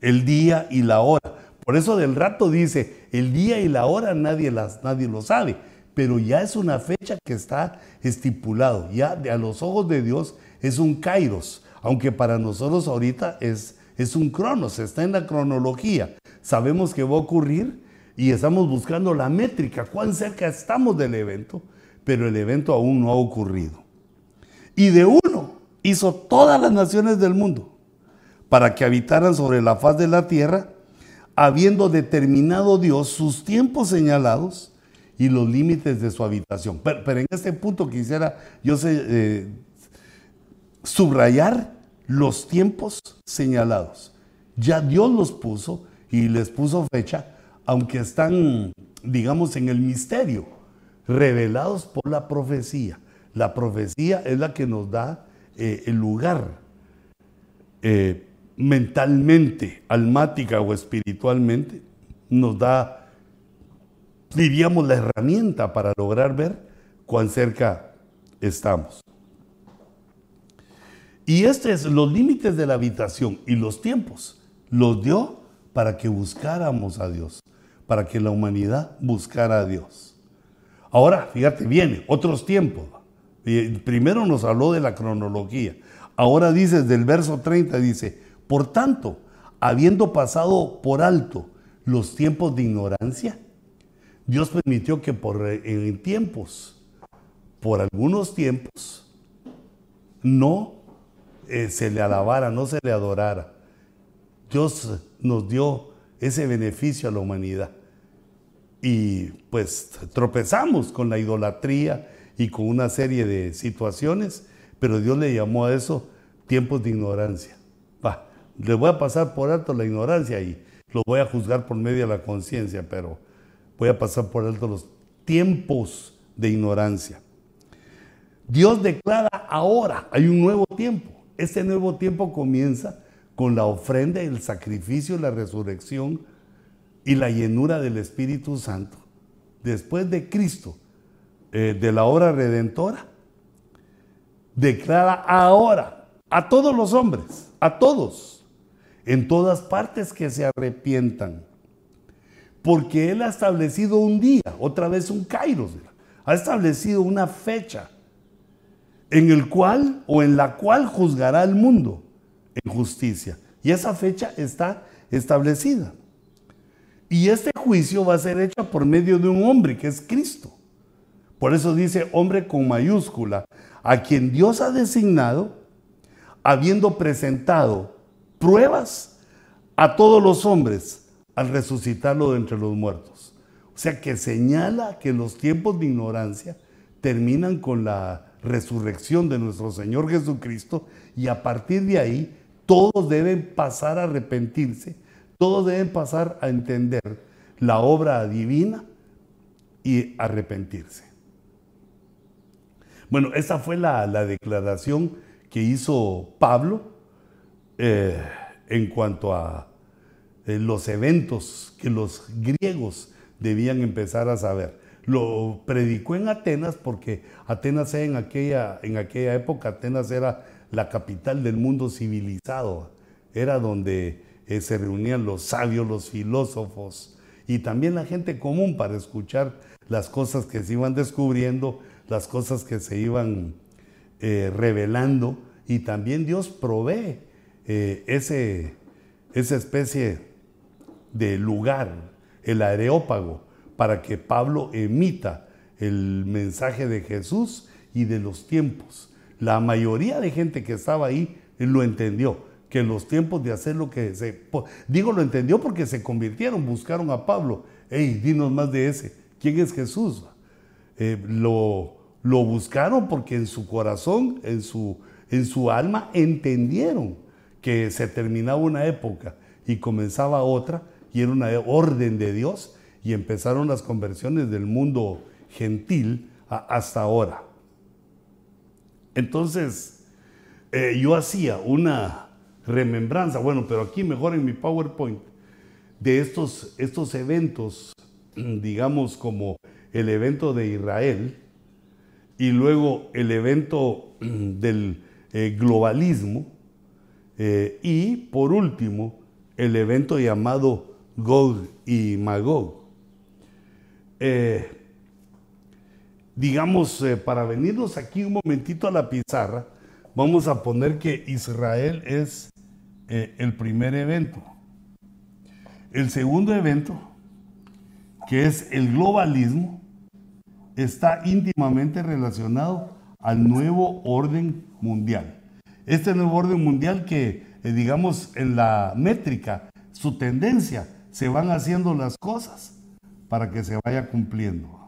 el día y la hora. Por eso del rato dice, el día y la hora nadie, las, nadie lo sabe, pero ya es una fecha que está estipulado. Ya a los ojos de Dios es un kairos, aunque para nosotros ahorita es, es un cronos, está en la cronología. Sabemos que va a ocurrir y estamos buscando la métrica, cuán cerca estamos del evento, pero el evento aún no ha ocurrido. Y de uno hizo todas las naciones del mundo para que habitaran sobre la faz de la tierra, habiendo determinado Dios sus tiempos señalados y los límites de su habitación. Pero, en este punto quisiera yo sé, eh, subrayar los tiempos señalados. Ya Dios los puso y les puso fecha, aunque están, digamos, en el misterio, revelados por la profecía. La profecía es la que nos da eh, el lugar eh, mentalmente, almática o espiritualmente, nos da, diríamos, la herramienta para lograr ver cuán cerca estamos. Y este es los límites de la habitación y los tiempos. Los dio para que buscáramos a Dios, para que la humanidad buscara a Dios. Ahora, fíjate, viene otros tiempos. Primero nos habló de la cronología. Ahora dice, del verso 30, dice, por tanto, habiendo pasado por alto los tiempos de ignorancia, Dios permitió que por, en tiempos, por algunos tiempos, no eh, se le alabara, no se le adorara. Dios nos dio ese beneficio a la humanidad. Y pues tropezamos con la idolatría y con una serie de situaciones, pero Dios le llamó a eso tiempos de ignorancia. Va, le voy a pasar por alto la ignorancia y lo voy a juzgar por medio de la conciencia, pero voy a pasar por alto los tiempos de ignorancia. Dios declara ahora, hay un nuevo tiempo. Este nuevo tiempo comienza con la ofrenda, el sacrificio, la resurrección y la llenura del Espíritu Santo. Después de Cristo, eh, de la obra redentora, declara ahora a todos los hombres, a todos, en todas partes que se arrepientan. Porque Él ha establecido un día, otra vez un kairos, ha establecido una fecha en el cual o en la cual juzgará al mundo en justicia. Y esa fecha está establecida. Y este juicio va a ser hecho por medio de un hombre que es Cristo. Por eso dice hombre con mayúscula, a quien Dios ha designado, habiendo presentado pruebas a todos los hombres al resucitarlo de entre los muertos. O sea que señala que los tiempos de ignorancia terminan con la resurrección de nuestro Señor Jesucristo y a partir de ahí todos deben pasar a arrepentirse, todos deben pasar a entender la obra divina y arrepentirse. Bueno, esa fue la, declaración que hizo Pablo eh, en cuanto a eh, los eventos que los griegos debían empezar a saber. Lo predicó en Atenas porque Atenas en aquella, en aquella época, Atenas era la capital del mundo civilizado, era donde eh, se reunían los sabios, los filósofos y también la gente común para escuchar las cosas que se iban descubriendo, las cosas que se iban eh, revelando y también Dios provee eh, ese, esa especie de lugar, el areópago, para que Pablo emita el mensaje de Jesús y de los tiempos. La mayoría de gente que estaba ahí lo entendió, que los tiempos de hacer lo que se... Digo, lo entendió porque se convirtieron, buscaron a Pablo. Hey, dinos más de ese. ¿Quién es Jesús? Eh, lo, lo buscaron porque en su corazón, en su, en su alma, entendieron que se terminaba una época y comenzaba otra y era una orden de Dios y empezaron las conversiones del mundo gentil hasta ahora. Entonces, eh, yo hacía una remembranza, bueno, pero aquí mejor en mi PowerPoint, de estos, estos eventos, <clears throat> digamos como el evento de Israel y luego el evento del eh, globalismo eh, y por último el evento llamado Gog y Magog. digamos, eh, para venirnos aquí un momentito a la pizarra, vamos a poner que Israel es el primer evento. El segundo evento, que es el globalismo, está íntimamente relacionado al nuevo orden mundial. Este nuevo orden mundial que, eh, digamos, en la métrica, su tendencia, se van haciendo las cosas para que se vaya cumpliendo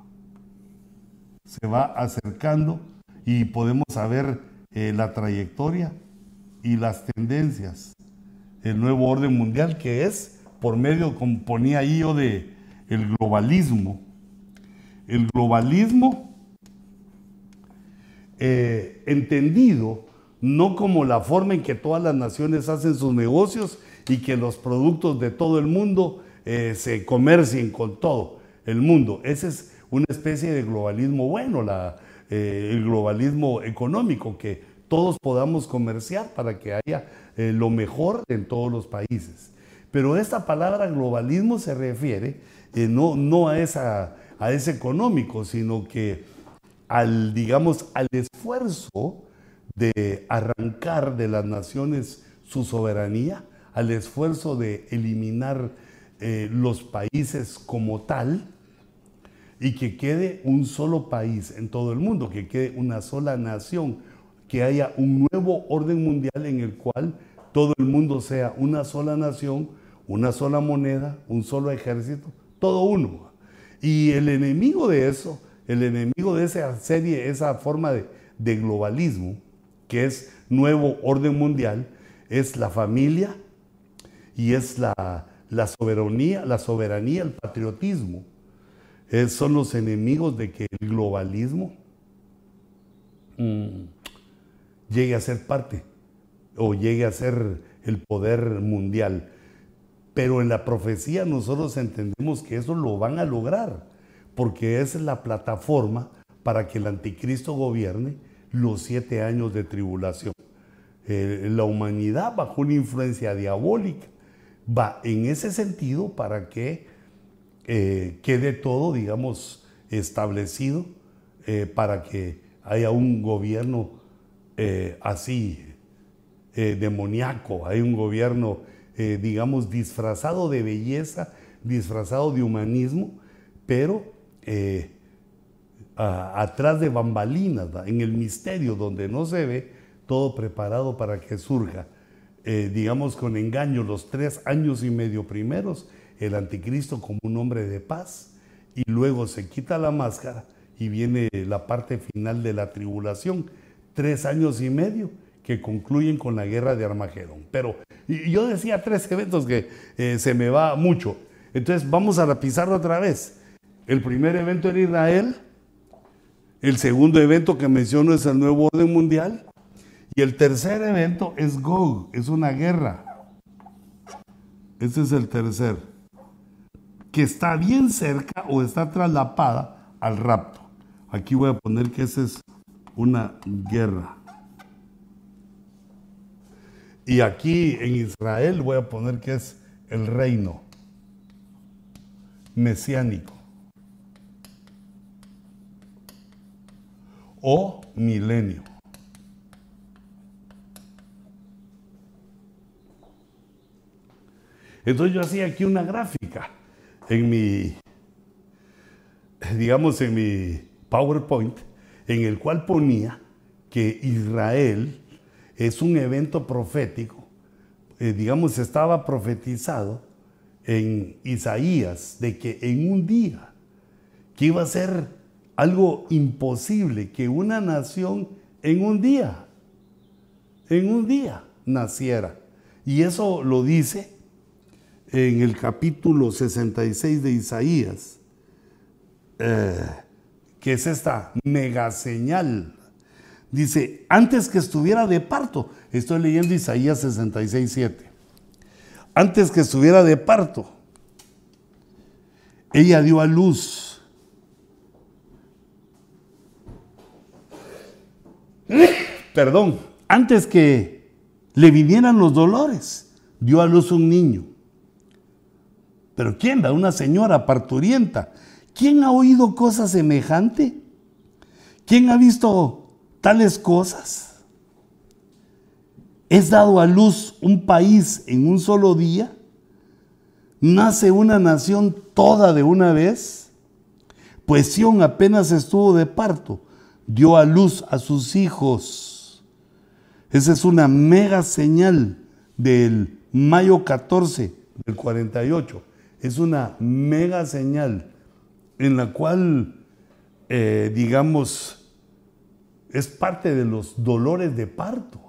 se va acercando y podemos saber eh, la trayectoria y las tendencias. El nuevo orden mundial que es por medio, como ponía ahí yo, de el globalismo. El globalismo eh, entendido no como la forma en que todas las naciones hacen sus negocios y que los productos de todo el mundo eh, se comercien con todo el mundo. Ese es una especie de globalismo bueno, eh, el globalismo económico, que todos podamos comerciar para que haya lo mejor en todos los países. Pero esta palabra globalismo se refiere no, no a, esa, a ese económico, sino que al, digamos, al esfuerzo de arrancar de las naciones su soberanía, al esfuerzo de eliminar los países como tal, y que quede un solo país en todo el mundo, que quede una sola nación, que haya un nuevo orden mundial en el cual todo el mundo sea una sola nación, una sola moneda, un solo ejército, todo uno. Y el enemigo de eso, el enemigo de esa serie, esa forma de, globalismo, que es nuevo orden mundial, es la familia y es la, la soberanía, la soberanía, el patriotismo son los enemigos de que el globalismo mm, llegue a ser parte o llegue a ser el poder mundial. Pero en la profecía nosotros entendemos que eso lo van a lograr, porque es la plataforma para que el anticristo gobierne los siete años de tribulación. Eh, la humanidad bajo una influencia diabólica va en ese sentido para que eh, quede todo, digamos, establecido eh, para que haya un gobierno así demoníaco, hay un gobierno, eh, digamos, disfrazado de belleza, disfrazado de humanismo, pero eh, atrás de bambalinas, en el misterio donde no se ve, todo preparado para que surja, digamos, con engaño los tres años y medio primeros, el anticristo como un hombre de paz, y luego se quita la máscara y viene la parte final de la tribulación, tres años y medio que concluyen con la guerra de Armagedón. Pero yo decía tres eventos que eh, se me va mucho. Entonces vamos a pisar otra vez. El primer evento en Israel, el segundo evento que menciono es el nuevo orden mundial y el tercer evento es Gog, es una guerra. Este es el tercer, que está bien cerca o está traslapada al rapto. Aquí voy a poner que esa es una guerra. Y aquí en Israel voy a poner que es el reino mesiánico o milenio. Entonces yo hacía aquí una gráfica en mi, digamos, en mi PowerPoint, en el cual ponía que Israel es un evento profético, eh, digamos, estaba profetizado en Isaías de que en un día, que iba a ser algo imposible, que una nación en un día, en un día naciera. Y eso lo dice en el capítulo 66 de Isaías, eh, que es esta mega señal Dice, antes que estuviera de parto, estoy leyendo Isaías 66, 7. Antes que estuviera de parto, ella dio a luz. Perdón, antes que le vinieran los dolores, dio a luz un niño. Pero ¿quién da? Una señora parturienta. ¿Quién ha oído cosa semejante? ¿Quién ha visto tales cosas. Es dado a luz un país en un solo día. Nace una nación toda de una vez. Pues Sión apenas estuvo de parto, dio a luz a sus hijos. Esa es una mega señal del mayo 14 del 48. Es una mega señal en la cual, eh, digamos, es parte de los dolores de parto.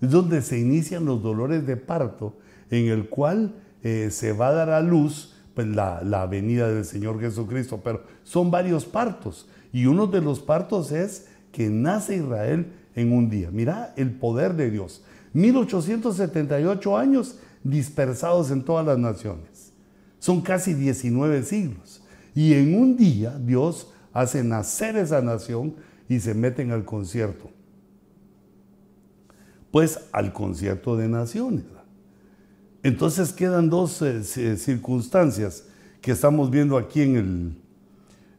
Es donde se inician los dolores de parto, en el cual eh, se va a dar a luz pues, la, la, venida del Señor Jesucristo. Pero son varios partos. Y uno de los partos es que nace Israel en un día. Mira el poder de Dios. 1878 años dispersados en todas las naciones. Son casi 19 siglos. Y en un día Dios hace nacer esa nación y se meten al concierto. Pues al concierto de naciones. Entonces quedan dos eh, circunstancias que estamos viendo aquí en, el,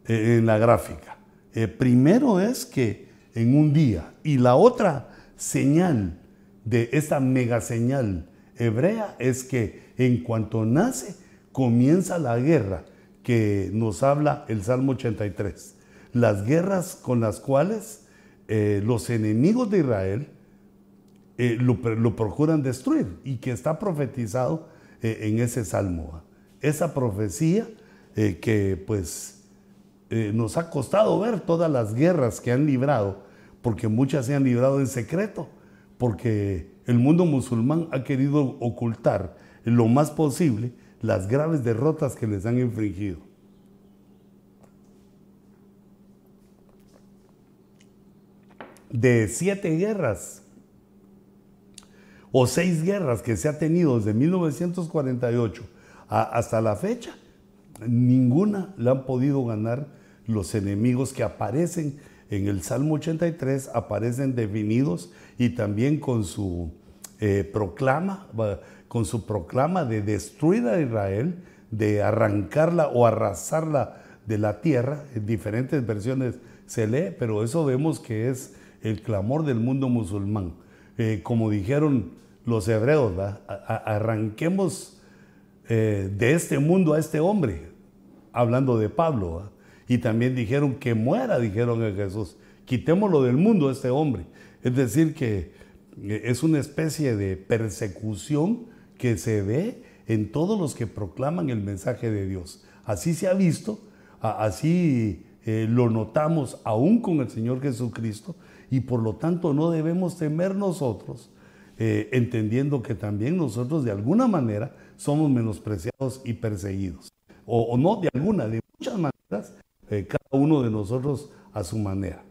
eh, en la gráfica. Eh, primero es que en un día y la otra señal de esta mega señal hebrea es que en cuanto nace comienza la guerra que nos habla el Salmo 83 las guerras con las cuales eh, los enemigos de Israel eh, lo, procuran destruir y que está profetizado eh, en ese salmo. Esa profecía que pues nos ha costado ver todas las guerras que han librado, porque muchas se han librado en secreto, porque el mundo musulmán ha querido ocultar lo más posible las graves derrotas que les han infringido. De siete guerras o seis guerras que se ha tenido desde 1948 hasta la fecha, ninguna le han podido ganar los enemigos que aparecen en el Salmo 83, aparecen definidos y también con su eh, proclama, con su proclama de destruir a Israel, de arrancarla o arrasarla de la tierra, en diferentes versiones se lee, pero eso vemos que es el clamor del mundo musulmán. eh, como dijeron los hebreos, arranquemos eh, de este mundo a este hombre, hablando de Pablo. Y también dijeron que muera, dijeron a Jesús, quitémoslo del mundo a este hombre. Es decir, que eh, es una especie de persecución que se ve en todos los que proclaman el mensaje de Dios. Así se ha visto, así lo notamos aún con el Señor Jesucristo y por lo tanto no debemos temer nosotros, eh, entendiendo que también nosotros de alguna manera somos menospreciados y perseguidos. O, no de alguna, de muchas maneras, cada uno de nosotros a su manera.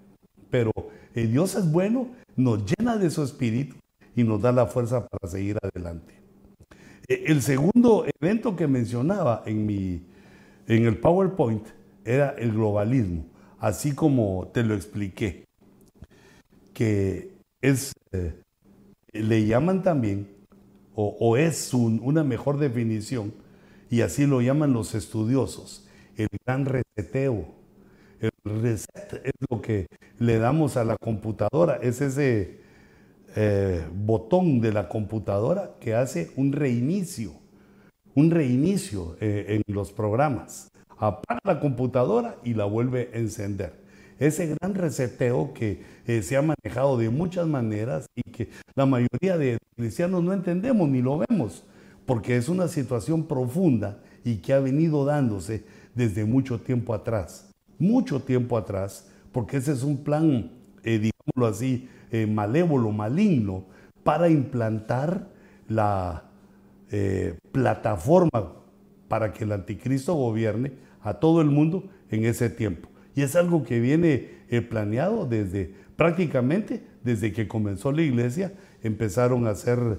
Pero Dios es bueno nos llena de su espíritu y nos da la fuerza para seguir adelante. El segundo evento que mencionaba en, mi, en el PowerPoint era el globalismo, así como te lo expliqué, que es, eh, le llaman también, o, es una mejor definición, y así lo llaman los estudiosos, el gran reseteo el reset es lo que le damos a la computadora, es ese eh, botón de la computadora que hace un reinicio, un reinicio eh, en los programas. Apaga la computadora y la vuelve a encender. Ese gran reseteo que eh, se ha manejado de muchas maneras y que la mayoría de cristianos no entendemos ni lo vemos, porque es una situación profunda y que ha venido dándose desde mucho tiempo atrás mucho tiempo atrás, porque ese es un plan, eh, digámoslo así, eh, malévolo, maligno, para implantar la eh, plataforma para que el anticristo gobierne a todo el mundo en ese tiempo. Y es algo que viene planeado desde prácticamente desde que comenzó la iglesia, empezaron a hacer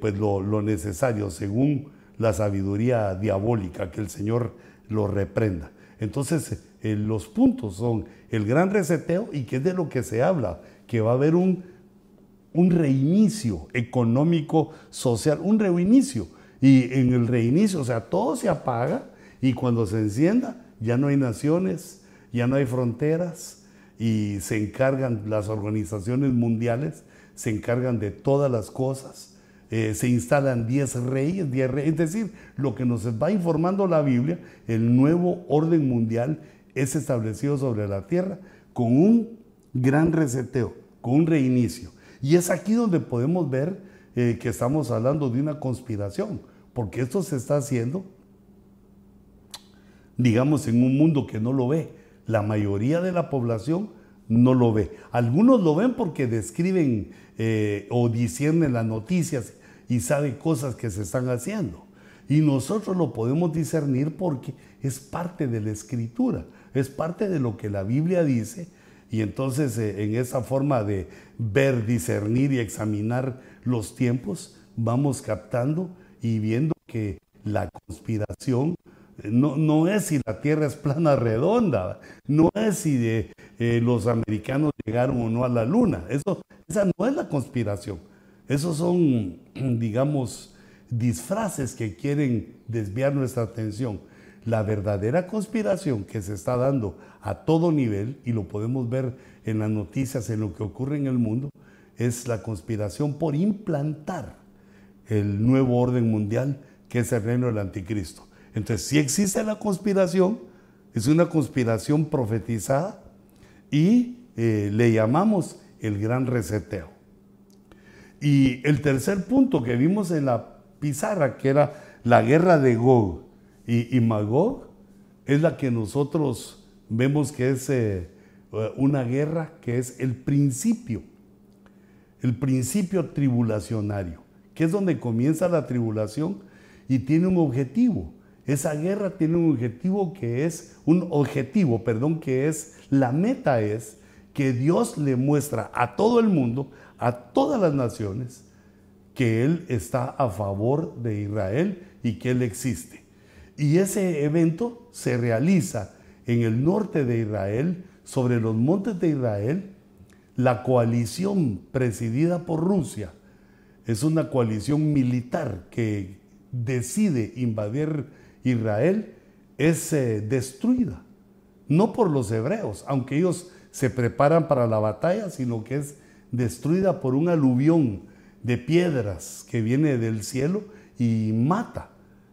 pues lo, lo necesario según la sabiduría diabólica, que el Señor lo reprenda. Entonces, eh, los puntos son el gran reseteo y que es de lo que se habla, que va a haber un, un reinicio económico, social, un reinicio. Y en el reinicio, o sea, todo se apaga y cuando se encienda ya no hay naciones, ya no hay fronteras y se encargan las organizaciones mundiales, se encargan de todas las cosas. Eh, se instalan 10 reyes, 10 reyes, es decir, lo que nos va informando la Biblia, el nuevo orden mundial es establecido sobre la tierra con un gran reseteo, con un reinicio. Y es aquí donde podemos ver eh, que estamos hablando de una conspiración, porque esto se está haciendo, digamos, en un mundo que no lo ve. La mayoría de la población no lo ve. Algunos lo ven porque describen eh, o disciernen las noticias y saben cosas que se están haciendo. Y nosotros lo podemos discernir porque es parte de la escritura es parte de lo que la Biblia dice y entonces eh, en esa forma de ver, discernir y examinar los tiempos, vamos captando y viendo que la conspiración no, es si la Tierra es plana <laughs> redonda, no es si de, eh, los americanos llegaron o no a la Luna, eso, esa no es la conspiración, esos son, <clears throat> digamos, disfraces que quieren desviar nuestra atención. La verdadera conspiración que se está dando a todo nivel, y lo podemos ver en las noticias, en lo que ocurre en el mundo, es la conspiración por implantar el nuevo orden mundial que es el reino del anticristo. Entonces, si existe la conspiración, es una conspiración profetizada y eh, le llamamos el gran reseteo. Y el tercer punto que vimos en la pizarra, que era la guerra de Gog y, Magog es la que nosotros vemos que es eh, una guerra que es el principio, el principio tribulacionario, que es donde comienza la tribulación y tiene un objetivo. Esa guerra tiene un objetivo que es, un objetivo, perdón, que es, la meta es que Dios le muestra a todo el mundo, a todas las naciones, que Él está a favor de Israel y que Él existe. Y ese evento se realiza en el norte de Israel, sobre los montes de Israel. La coalición presidida por Rusia es una coalición militar que decide invadir Israel, es eh, destruida. No por los hebreos, aunque ellos se preparan para la batalla, sino que es destruida por un aluvión de piedras que viene del cielo y mata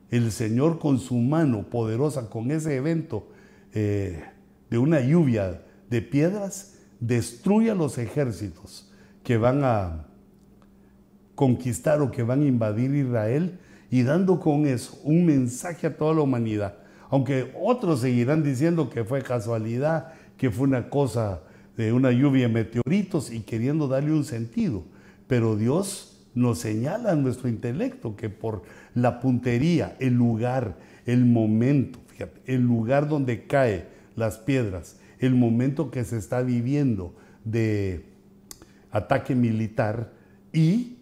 el Señor con su mano poderosa, con ese evento eh, de una lluvia de piedras, destruye a los ejércitos que van a conquistar o que van a invadir Israel y dando con eso un mensaje a toda la humanidad. Aunque otros seguirán diciendo que fue casualidad, que fue una cosa de una lluvia de meteoritos y queriendo darle un sentido. Pero Dios nos señala en nuestro intelecto que por la puntería, el lugar, el momento, fíjate, el lugar donde caen las piedras, el momento que se está viviendo de ataque militar y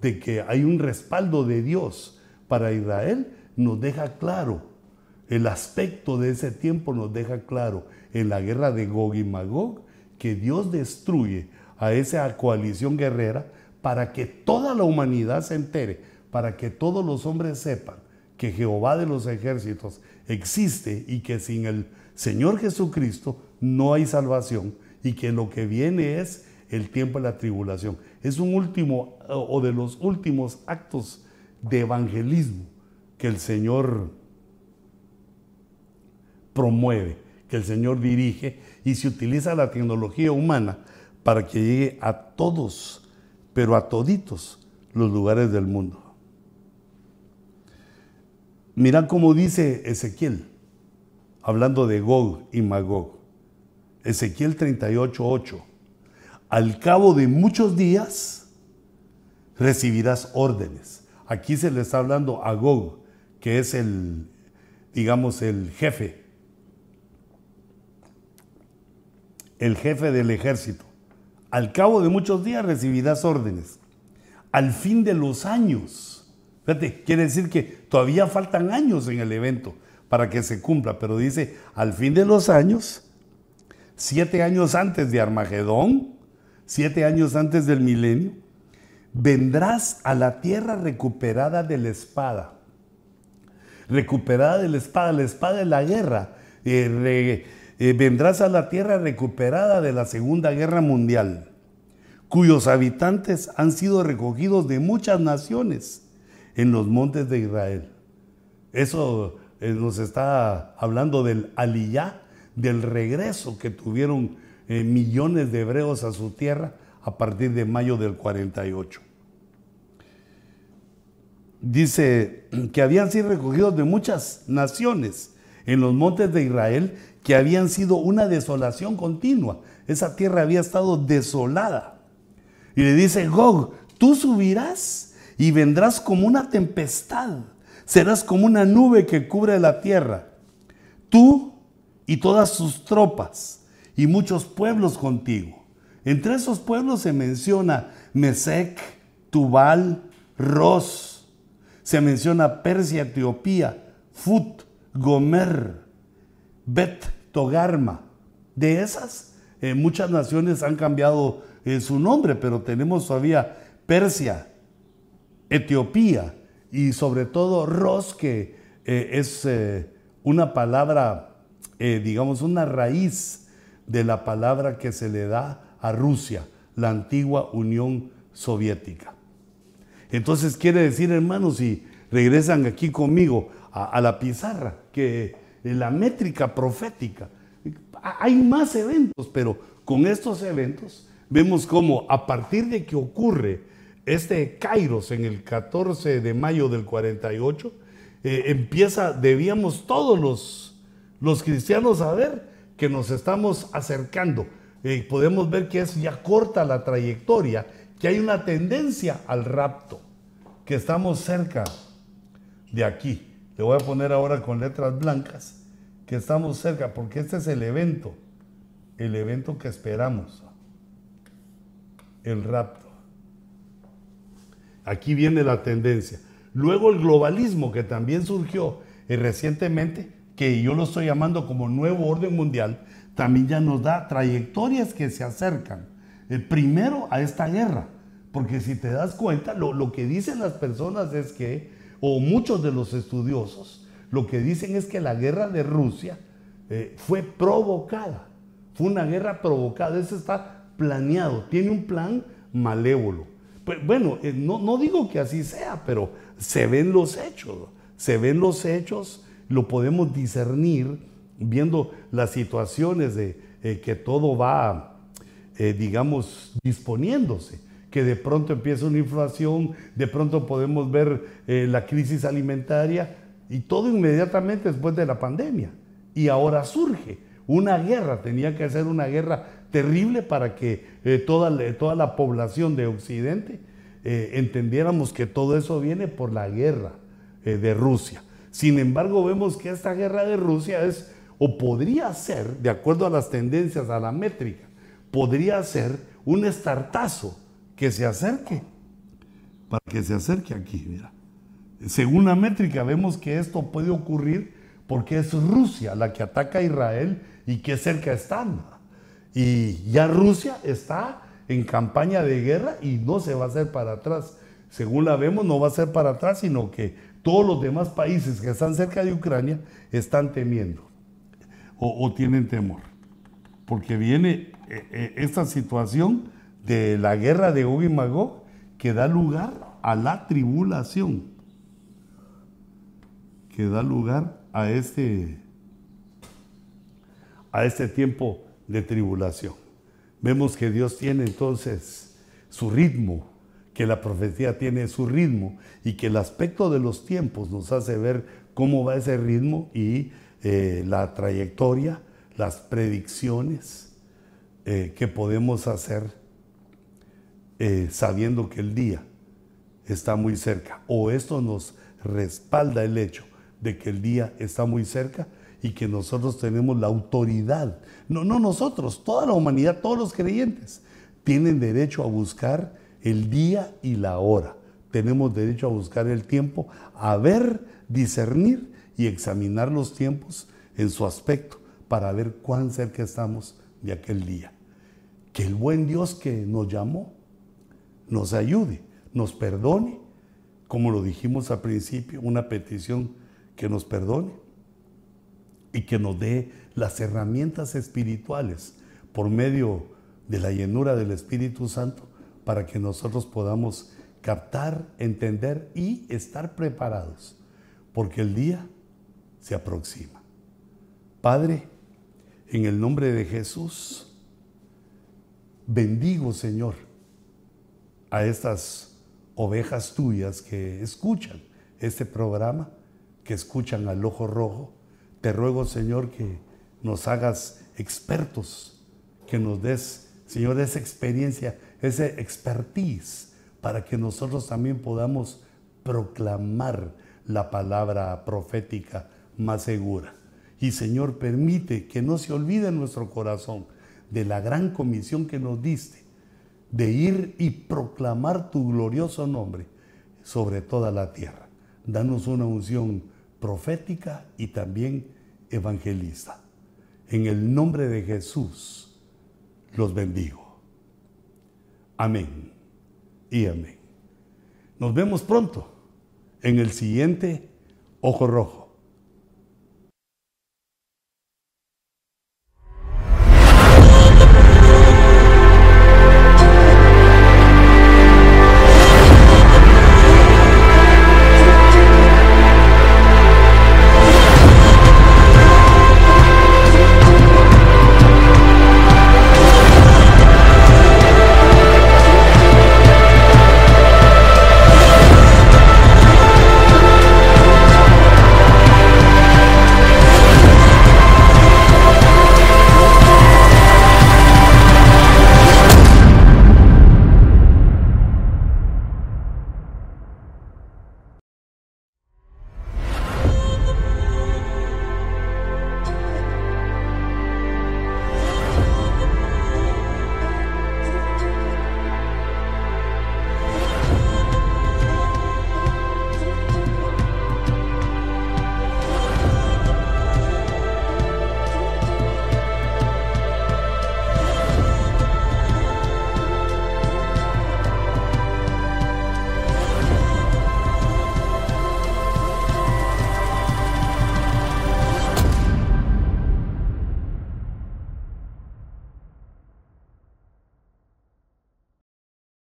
de que hay un respaldo de Dios para Israel, nos deja claro, el aspecto de ese tiempo nos deja claro en la guerra de Gog y Magog, que Dios destruye a esa coalición guerrera para que toda la humanidad se entere, para que todos los hombres sepan que Jehová de los ejércitos existe y que sin el Señor Jesucristo no hay salvación y que lo que viene es el tiempo de la tribulación. Es un último o de los últimos actos de evangelismo que el Señor promueve, que el Señor dirige y se utiliza la tecnología humana para que llegue a todos, pero a toditos los lugares del mundo. Mira cómo dice Ezequiel, hablando de Gog y Magog. Ezequiel 38:8. Al cabo de muchos días recibirás órdenes. Aquí se le está hablando a Gog, que es el, digamos, el jefe el jefe del ejército. Al cabo de muchos días recibirás órdenes. Al fin de los años. Fíjate, quiere decir que todavía faltan años en el evento para que se cumpla, pero dice, al fin de los años, siete años antes de Armagedón, siete años antes del milenio, vendrás a la tierra recuperada de la espada. Recuperada de la espada, la espada de la guerra. Eh, eh, vendrás a la tierra recuperada de la Segunda Guerra Mundial, cuyos habitantes han sido recogidos de muchas naciones en los montes de Israel. Eso eh, nos está hablando del aliyá, del regreso que tuvieron millones de hebreos a su tierra a partir de mayo del 48. Dice que habían sido recogidos de muchas naciones en los montes de Israel que habían sido una desolación continua. Esa tierra había estado desolada. Y le dice, Gog, tú subirás y vendrás como una tempestad. Serás como una nube que cubre la tierra. Tú y todas sus tropas y muchos pueblos contigo. Entre esos pueblos se menciona Mesec, Tubal, Ros. Se menciona Persia, Etiopía, Fut, Gomer, Bet Togarma. De esas, eh, muchas naciones han cambiado eh, su nombre, pero tenemos todavía Persia, Etiopía y sobre todo Ros, que eh, es una palabra, digamos, una raíz de la palabra que se le da a Rusia, la antigua Unión Soviética. Entonces quiere decir, hermanos, si regresan aquí conmigo a la pizarra, que la métrica profética. Hay más eventos, pero con estos eventos vemos cómo a partir de que ocurre este Kairos en el 14 de mayo del 48, eh, empieza, debíamos todos los, los cristianos saber que nos estamos acercando. Podemos ver que es ya corta la trayectoria, que hay una tendencia al rapto, que estamos cerca de aquí. Le voy a poner ahora con letras blancas que estamos cerca, porque este es el evento, el evento que esperamos, el rapto. Aquí viene la tendencia. Luego el globalismo que también surgió eh, recientemente, que yo lo estoy llamando como nuevo orden mundial, también ya nos da trayectorias que se acercan eh, primero a esta guerra. Porque si te das cuenta, lo, lo que dicen las personas es que o muchos de los estudiosos, lo que dicen es que la guerra de Rusia eh, fue provocada. Fue una guerra provocada. Eso está planeado, tiene un plan malévolo. Pues, bueno, eh, no, no digo que así sea, pero se ven los hechos, se ven los hechos, lo podemos discernir viendo las situaciones de eh, que todo va, eh, digamos, disponiéndose que de pronto empieza una inflación, de pronto podemos ver la crisis alimentaria y todo inmediatamente después de la pandemia. Y ahora surge una guerra, tenía que ser una guerra terrible para que eh, toda, toda, la población de Occidente eh, entendiéramos que todo eso viene por la guerra eh, de Rusia. Sin embargo, vemos que esta guerra de Rusia es, o podría ser, de acuerdo a las tendencias, a la métrica, podría ser un estartazo que se acerque, para que se acerque aquí, mira. Según la métrica, vemos que esto puede ocurrir porque es Rusia la que ataca a Israel y que cerca están. Y ya Rusia está en campaña de guerra y no se va a hacer para atrás. Según la vemos, no va a ser para atrás, sino que todos los demás países que están cerca de Ucrania están temiendo o, tienen temor. Porque viene eh, eh, esta situación de la guerra de Gog y Magog que da lugar a la tribulación, que da lugar a este, a este tiempo de tribulación. Vemos que Dios tiene entonces su ritmo, que la profecía tiene su ritmo y que el aspecto de los tiempos nos hace ver cómo va ese ritmo y eh, la trayectoria, las predicciones eh, que podemos hacer eh, sabiendo que el día está muy cerca. O esto nos respalda el hecho de que el día está muy cerca y que nosotros tenemos la autoridad, no, no nosotros, toda la humanidad, todos los creyentes, tienen derecho a buscar el día y la hora. Tenemos derecho a buscar el tiempo, a ver, discernir y examinar los tiempos en su aspecto para ver cuán cerca estamos de aquel día. Que el buen Dios que nos llamó nos ayude, nos perdone, como lo dijimos al principio, una petición que nos perdone y que nos dé las herramientas espirituales por medio de la llenura del Espíritu Santo para que nosotros podamos captar, entender y estar preparados, porque el día se aproxima. Padre, en el nombre de Jesús, bendigo, Señor, a estas ovejas tuyas que escuchan este programa que escuchan al ojo rojo. Te ruego, Señor, que nos hagas expertos, que nos des, Señor, esa experiencia, ese expertise, para que nosotros también podamos proclamar la palabra profética más segura. Y Señor, permite que no se olvide en nuestro corazón de la gran comisión que nos diste, de ir y proclamar tu glorioso nombre sobre toda la tierra danos una unción profética y también evangelista. En el nombre de Jesús los bendigo. Amén y amén. Nos vemos pronto en el siguiente Ojo Rojo.